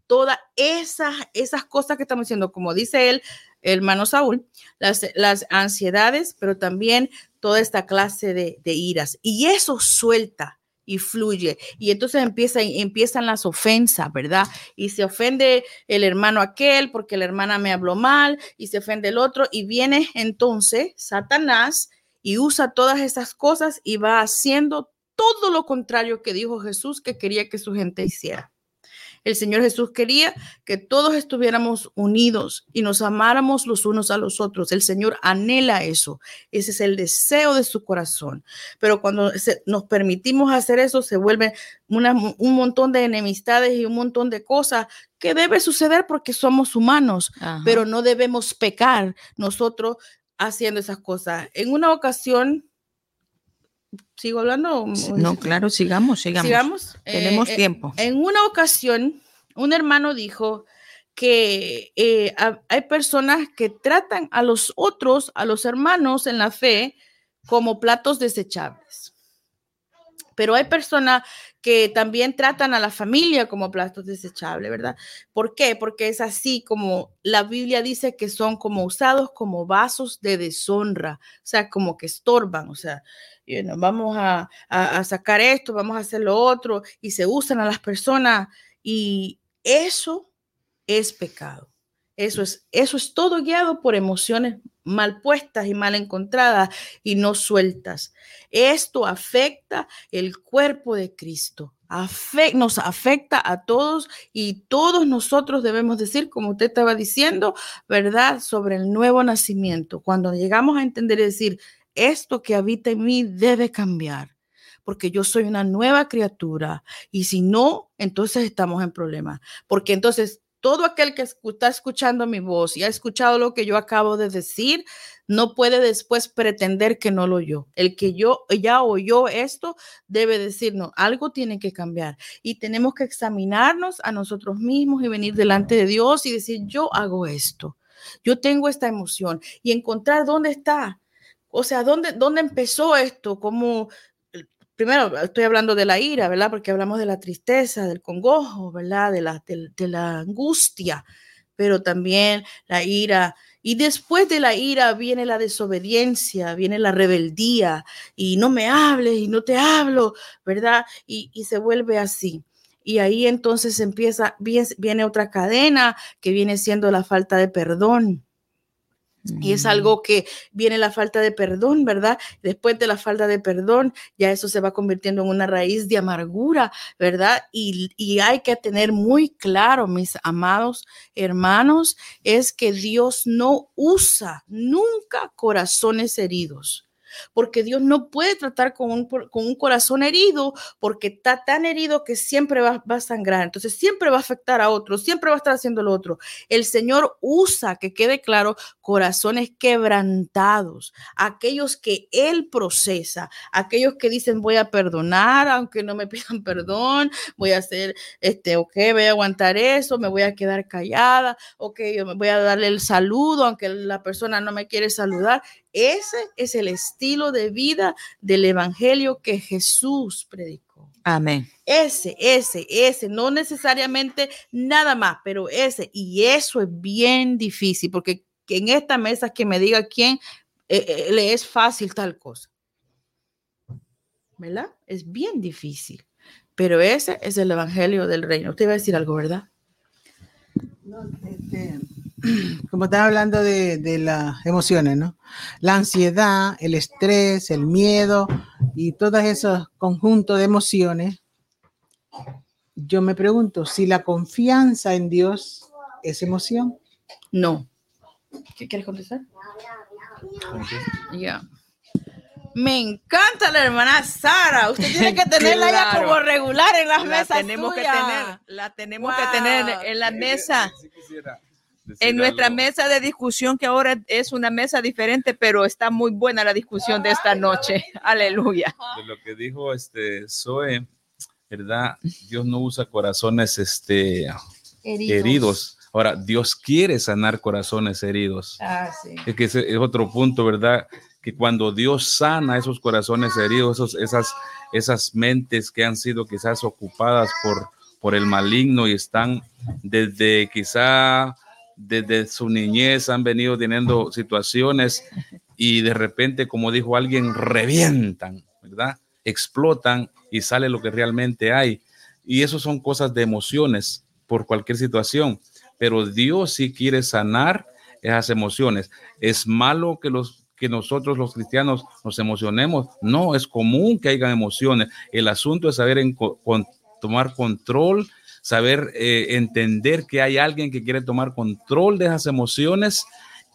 todas esas, esas cosas que estamos diciendo, como dice él, hermano Saúl, las, las ansiedades, pero también toda esta clase de, iras. Y eso suelta y fluye. Y entonces empieza, empiezan las ofensas, ¿verdad? Y se ofende el hermano aquel porque la hermana me habló mal y se ofende el otro. Y viene entonces Satanás y usa todas esas cosas y va haciendo todo lo contrario que dijo Jesús que quería que su gente hiciera. El Señor Jesús quería que todos estuviéramos unidos y nos amáramos los unos a los otros. El Señor anhela eso. Ese es el deseo de su corazón. Pero cuando nos permitimos hacer eso, se vuelve un montón de enemistades y un montón de cosas que debe suceder porque somos humanos, pero no debemos pecar nosotros haciendo esas cosas. En una ocasión, ¿sigo hablando? No, claro, sigamos, sigamos. Sigamos. Tenemos Eh, tiempo. En una ocasión, un hermano dijo que eh, ha- hay personas que tratan a los otros, a los hermanos en la fe, como platos desechables. Pero hay personas que también tratan a la familia como platos desechables, ¿verdad? ¿Por qué? Porque es así como la Biblia dice que son como usados como vasos de deshonra, o sea, como que estorban, o sea, you know, vamos a, a- a sacar esto, vamos a hacer lo otro, y se usan a las personas, y eso es pecado. Eso es, eso es todo guiado por emociones mal puestas y mal encontradas y no sueltas. Esto afecta el cuerpo de Cristo. Nos afecta a todos y todos nosotros debemos decir, como usted estaba diciendo, ¿verdad? Sobre el nuevo nacimiento. Cuando llegamos a entender y decir, esto que habita en mí debe cambiar, porque yo soy una nueva criatura y si no, entonces estamos en problemas, porque entonces todo aquel que está escuchando mi voz y ha escuchado lo que yo acabo de decir, no puede después pretender que no lo oyó. El que yo ya oyó esto debe decir, no, algo tiene que cambiar y tenemos que examinarnos a nosotros mismos y venir delante de Dios y decir, yo hago esto, yo tengo esta emoción y encontrar dónde está. O sea, ¿dónde, dónde empezó esto? ¿Cómo, primero estoy hablando de la ira, ¿verdad? Porque hablamos de la tristeza, del congojo, ¿verdad? De la, de, la angustia, pero también la ira. Y después de la ira viene la desobediencia, viene la rebeldía, y no me hables y no te hablo, ¿verdad? Y, se vuelve así. Y ahí entonces empieza, viene otra cadena que viene siendo la falta de perdón. Y es algo que viene la falta de perdón, ¿verdad? Después de la falta de perdón, ya eso se va convirtiendo en una raíz de amargura, ¿verdad? Y, y hay que tener muy claro, mis amados hermanos, es que Dios no usa nunca corazones heridos porque Dios no puede tratar con un, con un, corazón herido porque está tan herido que siempre va, va, a sangrar, entonces siempre va a afectar a otros, siempre va a estar haciendo lo otro. El Señor usa, que quede claro, corazones quebrantados, aquellos que Él procesa, aquellos que dicen voy a perdonar aunque no me pidan perdón, voy a hacer, este, ok, voy a aguantar eso, me voy a quedar callada, ok, yo me voy a darle el saludo aunque la persona no me quiere saludar. Ese es el estilo de vida del evangelio que Jesús predicó. Amén. Ese, ese, ese, no necesariamente nada más, pero ese. Y eso es bien difícil, porque en esta mesa que me diga quién eh, eh, le es fácil tal cosa. ¿Verdad? Es bien difícil. Pero ese es el evangelio del reino. Usted iba a decir algo, ¿verdad? No, este, como estaba hablando de, de, las emociones, ¿no? La ansiedad, el estrés, el miedo y todos esos conjuntos de emociones. Yo me pregunto si la confianza en Dios es emoción. No. ¿Qué quieres contestar? Ya. Yeah. Me encanta la hermana Sara. Usted tiene que tenerla claro. ya como regular en las la mesas. Tenemos suyas. que tener, la tenemos wow. que tener en la mesa. Sí, sí en nuestra algo. mesa de discusión, que ahora es una mesa diferente, pero está muy buena la discusión de esta noche. Aleluya. De lo que dijo este Zoe, ¿verdad? Dios no usa corazones este, heridos. heridos. Ahora, Dios quiere sanar corazones heridos. Ah, sí. Es que ese es otro punto, ¿verdad? Que cuando Dios sana esos corazones heridos, esos, esas, esas mentes que han sido quizás ocupadas por, por el maligno y están desde quizá desde su niñez han venido teniendo situaciones y de repente, como dijo alguien, revientan, ¿verdad? Explotan y sale lo que realmente hay. Y eso son cosas de emociones por cualquier situación. Pero Dios sí quiere sanar esas emociones. Es malo que los que nosotros los cristianos nos emocionemos. No, es común que hayan emociones. El asunto es saber en, con, tomar control saber eh, entender que hay alguien que quiere tomar control de esas emociones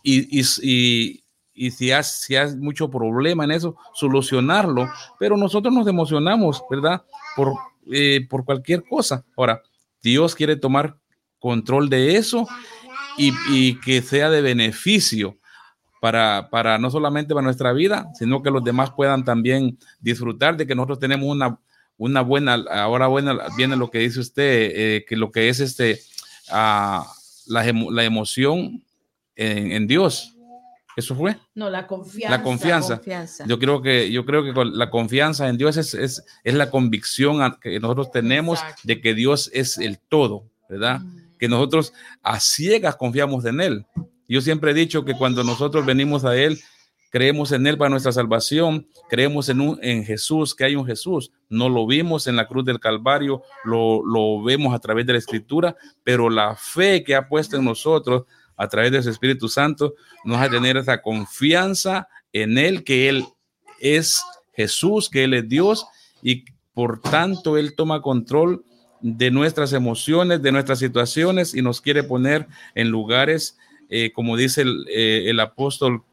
y, y, y, si, hay, si mucho problema en eso, solucionarlo. Pero nosotros nos emocionamos, ¿verdad? Por, eh, por cualquier cosa. Ahora, Dios quiere tomar control de eso y, y que sea de beneficio para, para, no solamente para nuestra vida, sino que los demás puedan también disfrutar de que nosotros tenemos una, una buena, ahora buena, viene lo que dice usted, eh, que lo que es este, uh, la, la, emoción en, en, Dios. ¿Eso fue? No, la confianza. La confianza. confianza. Yo creo que, yo creo que con la confianza en Dios es, es, es la convicción que nosotros tenemos Exacto. de que Dios es el todo, ¿verdad? Mm. Que nosotros a ciegas confiamos en Él. Yo siempre he dicho que cuando nosotros venimos a Él, creemos en Él para nuestra salvación, creemos en, un, en Jesús, que hay un Jesús. No lo vimos en la cruz del Calvario, lo, lo vemos a través de la Escritura, pero la fe que ha puesto en nosotros a través de su Espíritu Santo nos hace tener esa confianza en Él, que Él es Jesús, que Él es Dios y por tanto Él toma control de nuestras emociones, de nuestras situaciones y nos quiere poner en lugares eh, como dice el, eh, el, apóstol,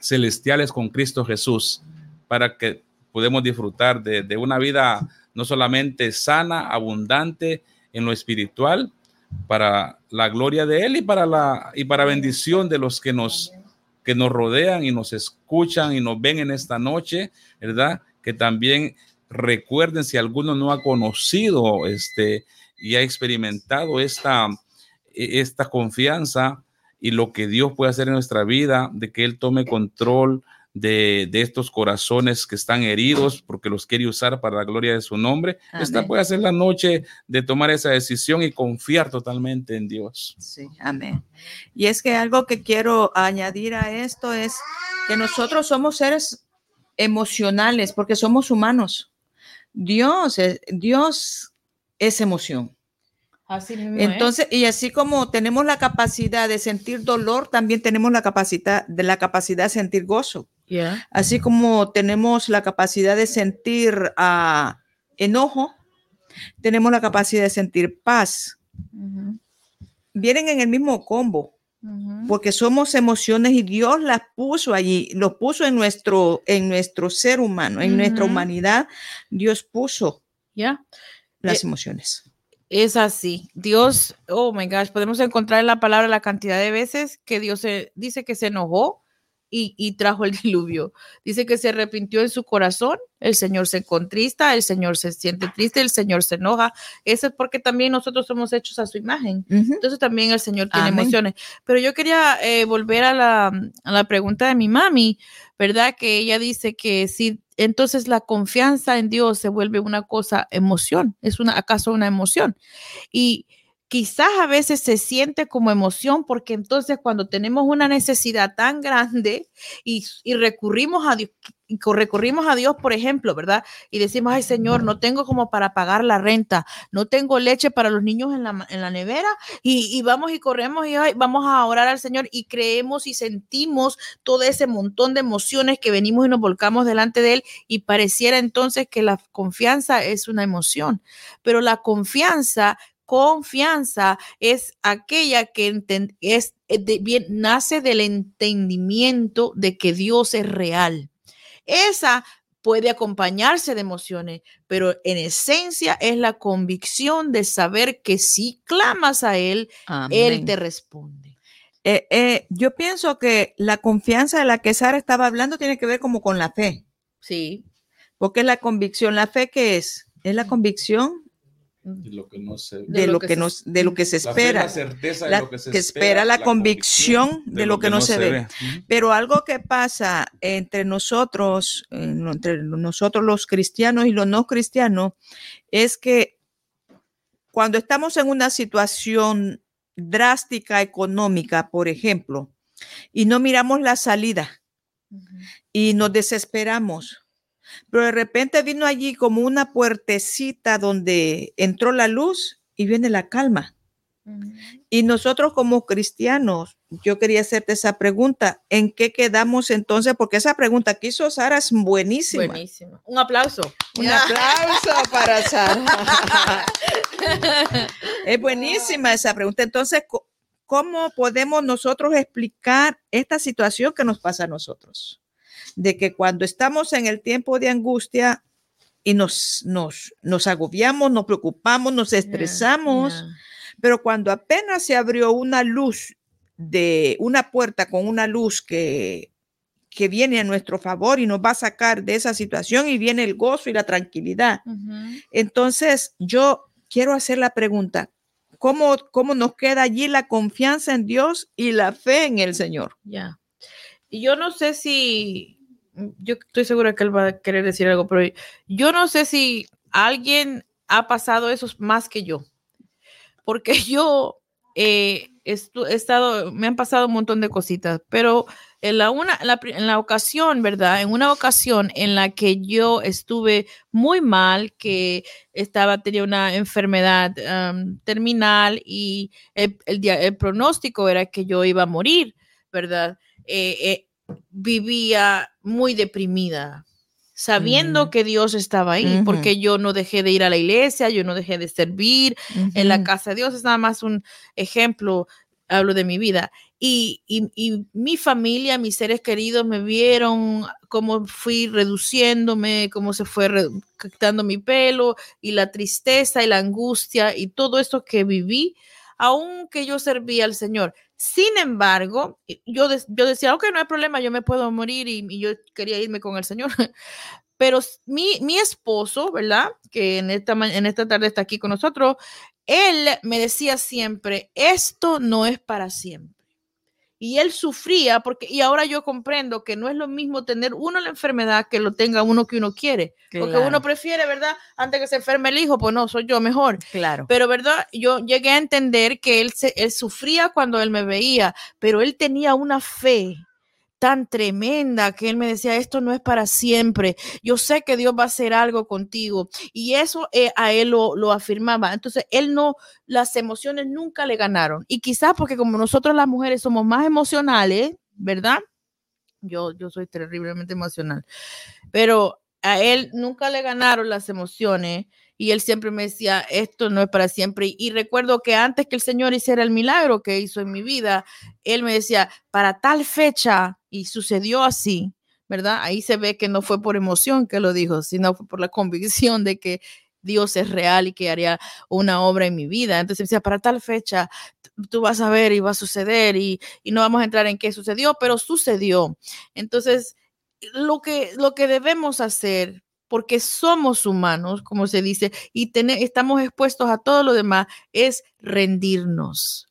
celestiales con Cristo Jesús, para que podamos disfrutar de, una vida no solamente sana, abundante en lo espiritual, para la gloria de Él y para la y para bendición de los que nos que nos rodean y nos escuchan y nos ven en esta noche, ¿verdad? Que también recuerden si alguno no ha conocido este y ha experimentado esta esta confianza y lo que Dios puede hacer en nuestra vida, de que Él tome control de, de, estos corazones que están heridos porque los quiere usar para la gloria de su nombre. Amén. Esta puede ser la noche de tomar esa decisión y confiar totalmente en Dios. Sí, amén. Y es que algo que quiero añadir a esto es que nosotros somos seres emocionales porque somos humanos. Dios, Dios es emoción. Así mismo Entonces, es. y así como tenemos la capacidad de sentir dolor, también tenemos la capacidad de la capacidad de sentir gozo. Yeah. Así como tenemos la capacidad de sentir uh, enojo, tenemos la capacidad de sentir paz. Uh -huh. Vienen en el mismo combo. Uh -huh. Porque somos emociones y Dios las puso allí, los puso en nuestro, en nuestro ser humano, en nuestra humanidad. Dios puso yeah. las eh, emociones. Es así. Dios, oh my gosh, podemos encontrar en la palabra la cantidad de veces que Dios se, dice que se enojó y, y, trajo el diluvio. Dice que se arrepintió en su corazón, el Señor se contrista, el Señor se siente triste, el Señor se enoja. Eso es porque también nosotros somos hechos a su imagen. Uh -huh. Entonces también el Señor tiene Amén. emociones. Pero yo quería eh, volver a la, a la pregunta de mi mami, ¿verdad? Que ella dice que si entonces la confianza en Dios se vuelve una cosa emoción, es una acaso una emoción. Y quizás a veces se siente como emoción porque entonces cuando tenemos una necesidad tan grande y, y recurrimos a Dios, y recurrimos a Dios, por ejemplo, ¿verdad? Y decimos, ay Señor, no tengo como para pagar la renta, no tengo leche para los niños en la, en la nevera y, y, vamos y corremos y vamos a orar al Señor y creemos y sentimos todo ese montón de emociones que venimos y nos volcamos delante de Él y pareciera entonces que la confianza es una emoción, pero la confianza confianza es aquella que es, de, bien, nace del entendimiento de que Dios es real. Esa puede acompañarse de emociones, pero en esencia es la convicción de saber que si clamas a Él, Amén. Él te responde. Eh, eh, yo pienso que la confianza de la que Sara estaba hablando tiene que ver como con la fe. Sí. Porque la convicción, la fe que es, es la convicción de lo que no se, de lo que, no, de lo que se espera, la, certeza de la lo que se que espera, la, la convicción, convicción de, de, lo que, no, se, ve. ve. Pero algo que pasa entre nosotros, entre nosotros los cristianos y los no cristianos, es que cuando estamos en una situación drástica económica, por ejemplo, y no miramos la salida uh -huh. y nos desesperamos, pero de repente vino allí como una puertecita donde entró la luz y viene la calma. Uh -huh. Y nosotros como cristianos, yo quería hacerte esa pregunta, ¿en qué quedamos entonces? Porque esa pregunta que hizo Sara es buenísima. Buenísima. Un aplauso. Un aplauso para Sara. es buenísima esa pregunta. Entonces, ¿cómo podemos nosotros explicar esta situación que nos pasa a nosotros? De que cuando estamos en el tiempo de angustia y nos, nos, nos agobiamos, nos preocupamos, nos estresamos, pero cuando apenas se abrió una luz de una puerta con una luz que que viene a nuestro favor y nos va a sacar de esa situación y viene el gozo y la tranquilidad. Entonces, yo quiero hacer la pregunta, ¿cómo, ¿cómo nos queda allí la confianza en Dios y la fe en el Señor? Ya. Y yo no sé si, yo estoy segura que él va a querer decir algo, pero yo no sé si alguien ha pasado eso más que yo, porque yo eh, he estado, me han pasado un montón de cositas, pero en la, una, en la ocasión, ¿verdad? En una ocasión en la que yo estuve muy mal, que estaba, tenía una enfermedad terminal y el, el, pronóstico era que yo iba a morir, ¿verdad? Eh, eh, vivía muy deprimida, sabiendo que Dios estaba ahí, porque yo no dejé de ir a la iglesia, yo no dejé de servir en la casa de Dios, es nada más un ejemplo, hablo de mi vida. Y, mi familia, mis seres queridos me vieron cómo fui reduciéndome, cómo se fue quitando mi pelo y la tristeza y la angustia y todo esto que viví, aunque yo servía al Señor. Sin embargo, yo, yo decía, ok, no hay problema, yo me puedo morir y, yo quería irme con el Señor. Pero mi, mi esposo, ¿verdad? Que en esta, en esta tarde está aquí con nosotros, él me decía siempre, esto no es para siempre y él sufría porque y ahora yo comprendo que no es lo mismo tener uno la enfermedad que lo tenga uno que uno quiere, porque uno prefiere, ¿verdad? Antes que se enferme el hijo, pues no, soy yo mejor. Claro. Pero verdad, yo llegué a entender que él se, él sufría cuando él me veía, pero él tenía una fe tan tremenda que él me decía, esto no es para siempre, yo sé que Dios va a hacer algo contigo. Y eso eh, a él lo, afirmaba. Entonces, él no, las emociones nunca le ganaron. Y quizás porque como nosotros las mujeres somos más emocionales, ¿verdad? Yo, yo soy terriblemente emocional, pero a él nunca le ganaron las emociones y él siempre me decía, esto no es para siempre. Y, recuerdo que antes que el Señor hiciera el milagro que hizo en mi vida, él me decía, para tal fecha, y sucedió así, ¿verdad? Ahí se ve que no fue por emoción que lo dijo, sino por la convicción de que Dios es real y que haría una obra en mi vida. Entonces decía, para tal fecha, tú vas a ver y va a suceder y, y no vamos a entrar en qué sucedió, pero sucedió. Entonces, lo que, lo que debemos hacer porque somos humanos, como se dice, y estamos expuestos a todo lo demás, es rendirnos.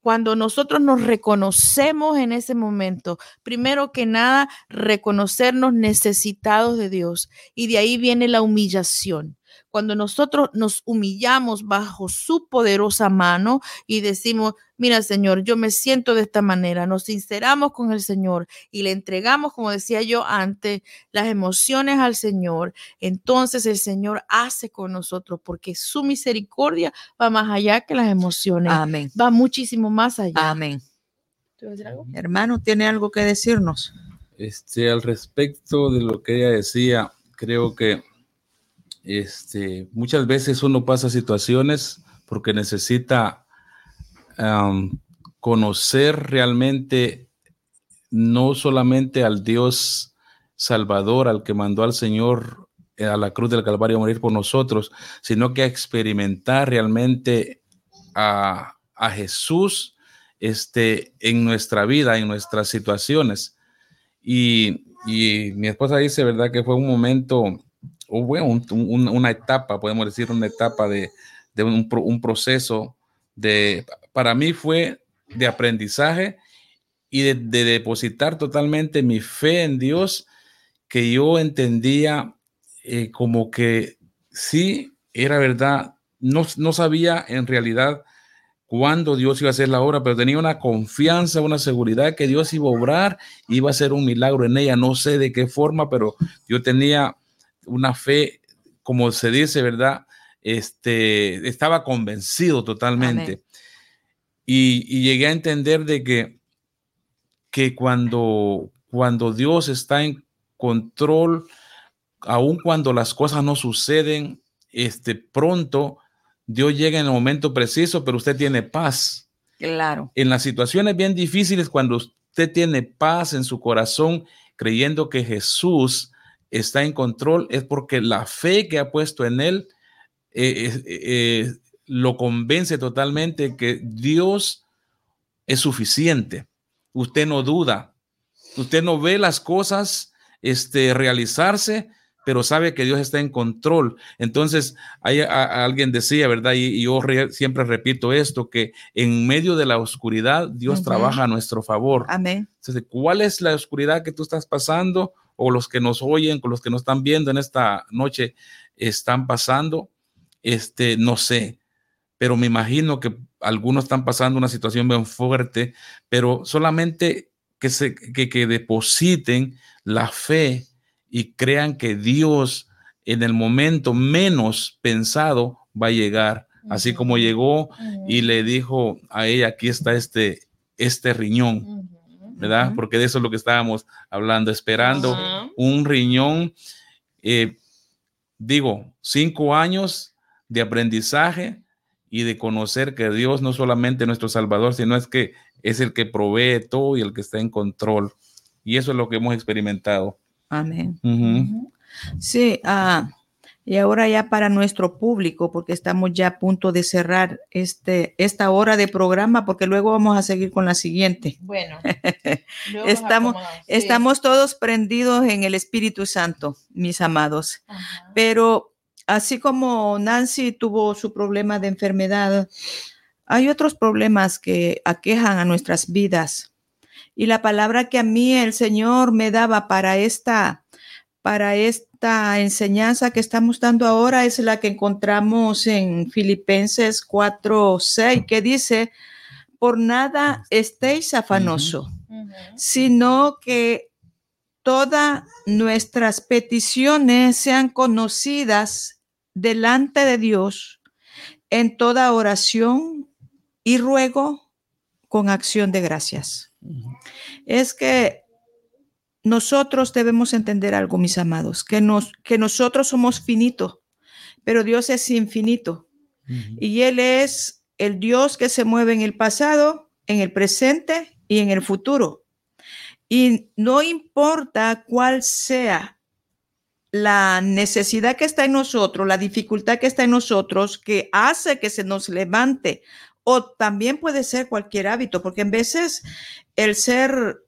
Cuando nosotros nos reconocemos en ese momento, primero que nada, reconocernos necesitados de Dios. Y de ahí viene la humillación cuando nosotros nos humillamos bajo su poderosa mano y decimos, mira Señor, yo me siento de esta manera, nos sinceramos con el Señor y le entregamos, como decía yo antes, las emociones al Señor, entonces el Señor hace con nosotros porque su misericordia va más allá que las emociones. Amén. Va muchísimo más allá. Amén. Hermano, ¿tiene algo que decirnos? Este, al respecto de lo que ella decía, creo que este, muchas veces uno pasa situaciones porque necesita conocer realmente no solamente al Dios Salvador, al que mandó al Señor eh, a la cruz del Calvario a morir por nosotros, sino que a experimentar realmente a, Jesús este, en nuestra vida, en nuestras situaciones. Y, y mi esposa dice, ¿verdad? Que fue un momento o bueno, una etapa, podemos decir, una etapa de, un, proceso de, para mí fue de aprendizaje y de, depositar totalmente mi fe en Dios, que yo entendía eh, como que sí, era verdad, no, no sabía en realidad cuándo Dios iba a hacer la obra, pero tenía una confianza, una seguridad que Dios iba a obrar, iba a hacer un milagro en ella, no sé de qué forma, pero yo tenía una fe, como se dice, ¿verdad? Este, estaba convencido totalmente. Y, llegué a entender de que, que cuando, cuando Dios está en control, aun cuando las cosas no suceden este, pronto, Dios llega en el momento preciso, pero usted tiene paz. Claro. En las situaciones bien difíciles, cuando usted tiene paz en su corazón, creyendo que Jesús está en control, es porque la fe que ha puesto en él eh, eh, eh, lo convence totalmente que Dios es suficiente. Usted no duda, usted no ve las cosas este, realizarse, pero sabe que Dios está en control. Entonces, hay, alguien decía, ¿verdad? Y, yo siempre repito esto, que en medio de la oscuridad, Dios trabaja a nuestro favor. Amén. Entonces, ¿cuál es la oscuridad que tú estás pasando? O los que nos oyen, con los que nos están viendo en esta noche, están pasando, este, no sé, pero me imagino que algunos están pasando una situación bien fuerte, pero solamente que, se, que, que depositen la fe y crean que Dios en el momento menos pensado va a llegar, así como llegó y le dijo a ella, aquí está este, este riñón, ¿verdad? Porque de eso es lo que estábamos hablando, esperando un riñón, eh, digo, cinco años de aprendizaje y de conocer que Dios no solamente es nuestro Salvador, sino es que es el que provee todo y el que está en control. Y eso es lo que hemos experimentado. Amén. Sí, ah, y ahora ya para nuestro público, porque estamos ya a punto de cerrar este, esta hora de programa, porque luego vamos a seguir con la siguiente. Bueno, estamos, estamos todos prendidos en el Espíritu Santo, mis amados. Pero así como Nancy tuvo su problema de enfermedad, hay otros problemas que aquejan a nuestras vidas y la palabra que a mí el Señor me daba para esta, para esta enseñanza que estamos dando ahora es la que encontramos en Filipenses 4, 6, que dice, por nada estéis afanoso, sino que todas nuestras peticiones sean conocidas delante de Dios en toda oración y ruego con acción de gracias es que nosotros debemos entender algo, mis amados, que, nos, que nosotros somos finitos, pero Dios es infinito. Y Él es el Dios que se mueve en el pasado, en el presente y en el futuro. Y no importa cuál sea la necesidad que está en nosotros, la dificultad que está en nosotros, que hace que se nos levante o también puede ser cualquier hábito, porque en veces el ser,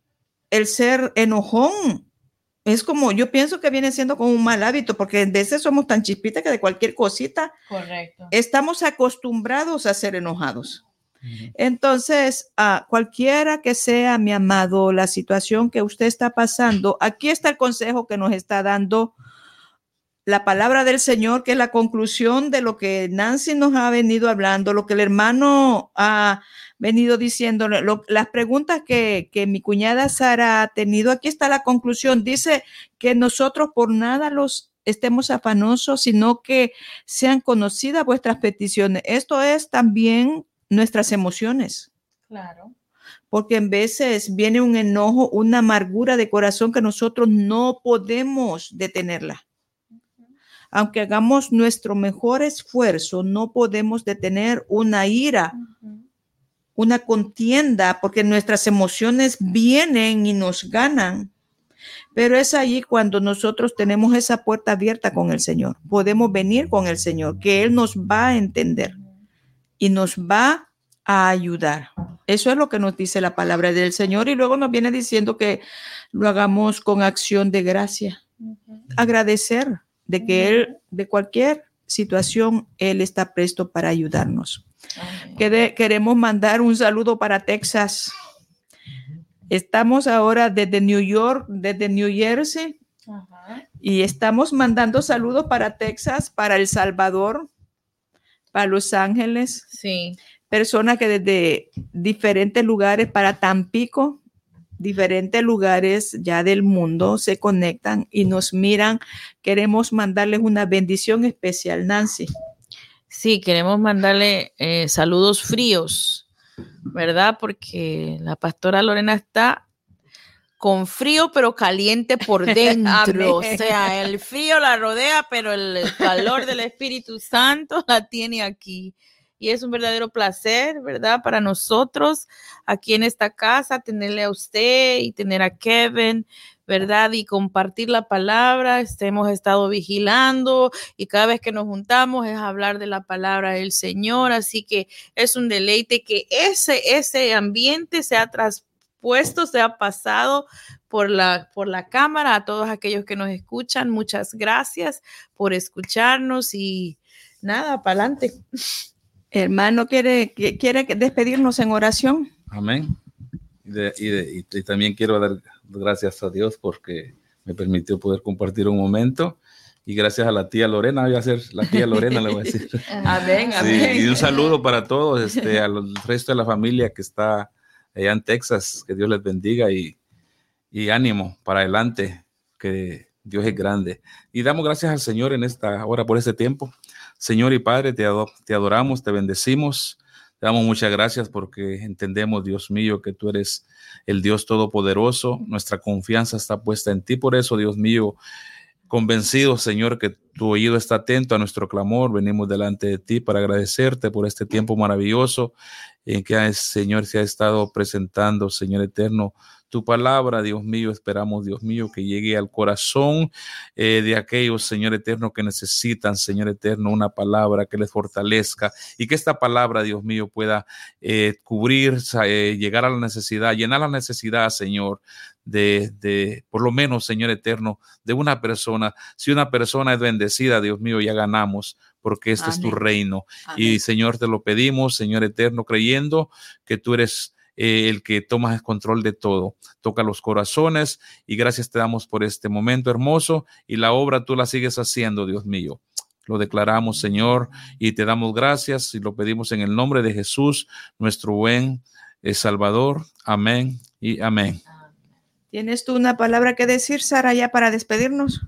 el ser enojón es como, yo pienso que viene siendo como un mal hábito, porque en veces somos tan chispitas que de cualquier cosita estamos acostumbrados a ser enojados. Entonces, a cualquiera que sea, mi amado, la situación que usted está pasando, aquí está el consejo que nos está dando la palabra del Señor, que es la conclusión de lo que Nancy nos ha venido hablando, lo que el hermano ha venido diciendo, las preguntas que, que, mi cuñada Sara ha tenido, aquí está la conclusión. Dice que nosotros por nada los estemos afanosos, sino que sean conocidas vuestras peticiones. Esto es también nuestras emociones. Claro. Porque en veces viene un enojo, una amargura de corazón que nosotros no podemos detenerla aunque hagamos nuestro mejor esfuerzo, no podemos detener una ira, una contienda, porque nuestras emociones vienen y nos ganan. Pero es allí cuando nosotros tenemos esa puerta abierta con el Señor. Podemos venir con el Señor, que Él nos va a entender y nos va a ayudar. Eso es lo que nos dice la palabra del Señor y luego nos viene diciendo que lo hagamos con acción de gracia. Agradecer de que Él, de cualquier situación, Él está presto para ayudarnos. queremos mandar un saludo para Texas. Estamos ahora desde New York, desde New Jersey, y estamos mandando saludos para Texas, para El Salvador, para Los Ángeles. Sí. Personas que desde diferentes lugares, para Tampico, diferentes lugares ya del mundo se conectan y nos miran. Queremos mandarles una bendición especial, Nancy. Sí, queremos mandarle eh, saludos fríos, ¿verdad? Porque la pastora Lorena está con frío pero caliente por dentro. o sea, el frío la rodea, pero el calor del Espíritu Santo la tiene aquí. Y es un verdadero placer, ¿verdad? Para nosotros aquí en esta casa, tenerle a usted y tener a Kevin, ¿verdad? Y compartir la palabra. Este, hemos estado vigilando y cada vez que nos juntamos es hablar de la palabra del Señor. Así que es un deleite que ese, ese ambiente se ha traspuesto, se ha pasado por la, por la cámara. A todos aquellos que nos escuchan, muchas gracias por escucharnos y nada, para adelante. Hermano, ¿quiere, ¿quiere despedirnos en oración? Amén. Y, también quiero dar gracias a Dios porque me permitió poder compartir un momento. Y gracias a la tía Lorena, voy a ser la tía Lorena, le voy a decir. amén, amén. y un saludo para todos, este, al resto de la familia que está allá en Texas. Que Dios les bendiga y, y ánimo para adelante, que Dios es grande. Y damos gracias al Señor en esta hora por este tiempo. Señor y Padre, te, adoramos, te bendecimos. Te damos muchas gracias porque entendemos, Dios mío, que tú eres el Dios Todopoderoso. Nuestra confianza está puesta en ti. Por eso, Dios mío, convencido, Señor, que tu oído está atento a nuestro clamor. Venimos delante de ti para agradecerte por este tiempo maravilloso en que, Señor, se ha estado presentando, Señor eterno, tu palabra, Dios mío. Esperamos, Dios mío, que llegue al corazón eh, de aquellos, Señor eterno, que necesitan, Señor eterno, una palabra que les fortalezca y que esta palabra, Dios mío, pueda eh, cubrir, eh, llegar a la necesidad, llenar la necesidad, Señor, de, de, por lo menos, Señor eterno, de una persona. Si una persona es bendecida, Dios mío, ya ganamos, porque este es tu reino. Y Señor, te lo pedimos, Señor eterno, creyendo que tú eres eh, el que toma el control de todo. Toca los corazones y gracias te damos por este momento hermoso y la obra tú la sigues haciendo, Dios mío. Lo declaramos, Señor, y te damos gracias y lo pedimos en el nombre de Jesús, nuestro buen eh, Salvador. Amén y amén. ¿Tienes tú una palabra que decir, Sara, ya para despedirnos?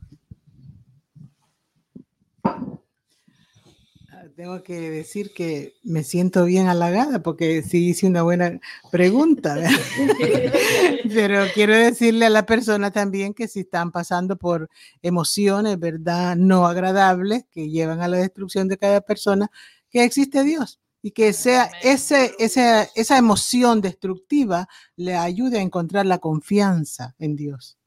Tengo que decir que me siento bien halagada porque sí hice una buena pregunta. Pero quiero decirle a la persona también que si están pasando por emociones, ¿verdad? No agradables que llevan a la destrucción de cada persona, que existe Dios y que sea ese, esa, esa emoción destructiva le ayude a encontrar la confianza en Dios.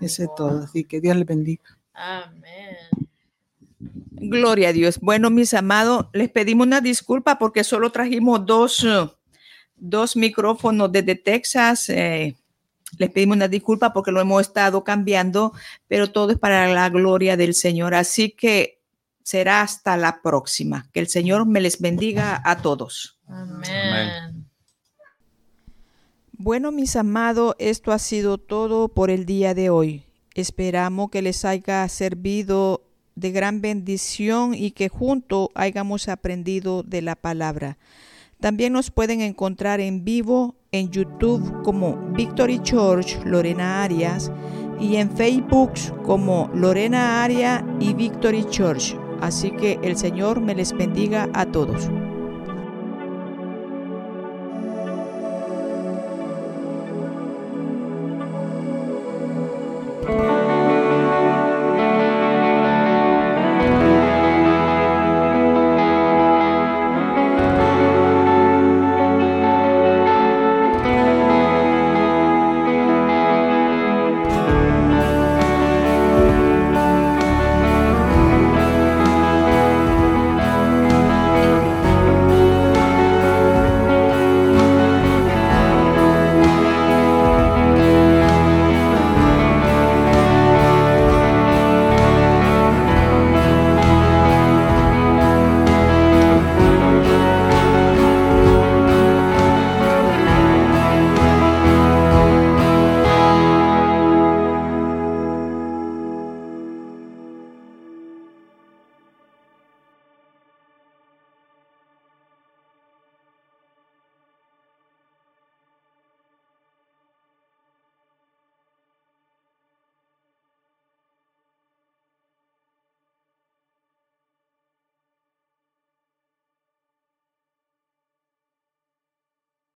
Ese es todo. Así que Dios le bendiga. Amén. Gloria a Dios. Bueno, mis amados, les pedimos una disculpa porque solo trajimos dos, dos micrófonos desde Texas. Eh, les pedimos una disculpa porque lo hemos estado cambiando, pero todo es para la gloria del Señor. Así que será hasta la próxima. Que el Señor me les bendiga a todos. Amén. Bueno, mis amados, esto ha sido todo por el día de hoy. Esperamos que les haya servido de gran bendición y que juntos hayamos aprendido de la palabra. También nos pueden encontrar en vivo en YouTube como Victory Church Lorena Arias y en Facebook como Lorena Aria y Victory Church. Así que el Señor me les bendiga a todos.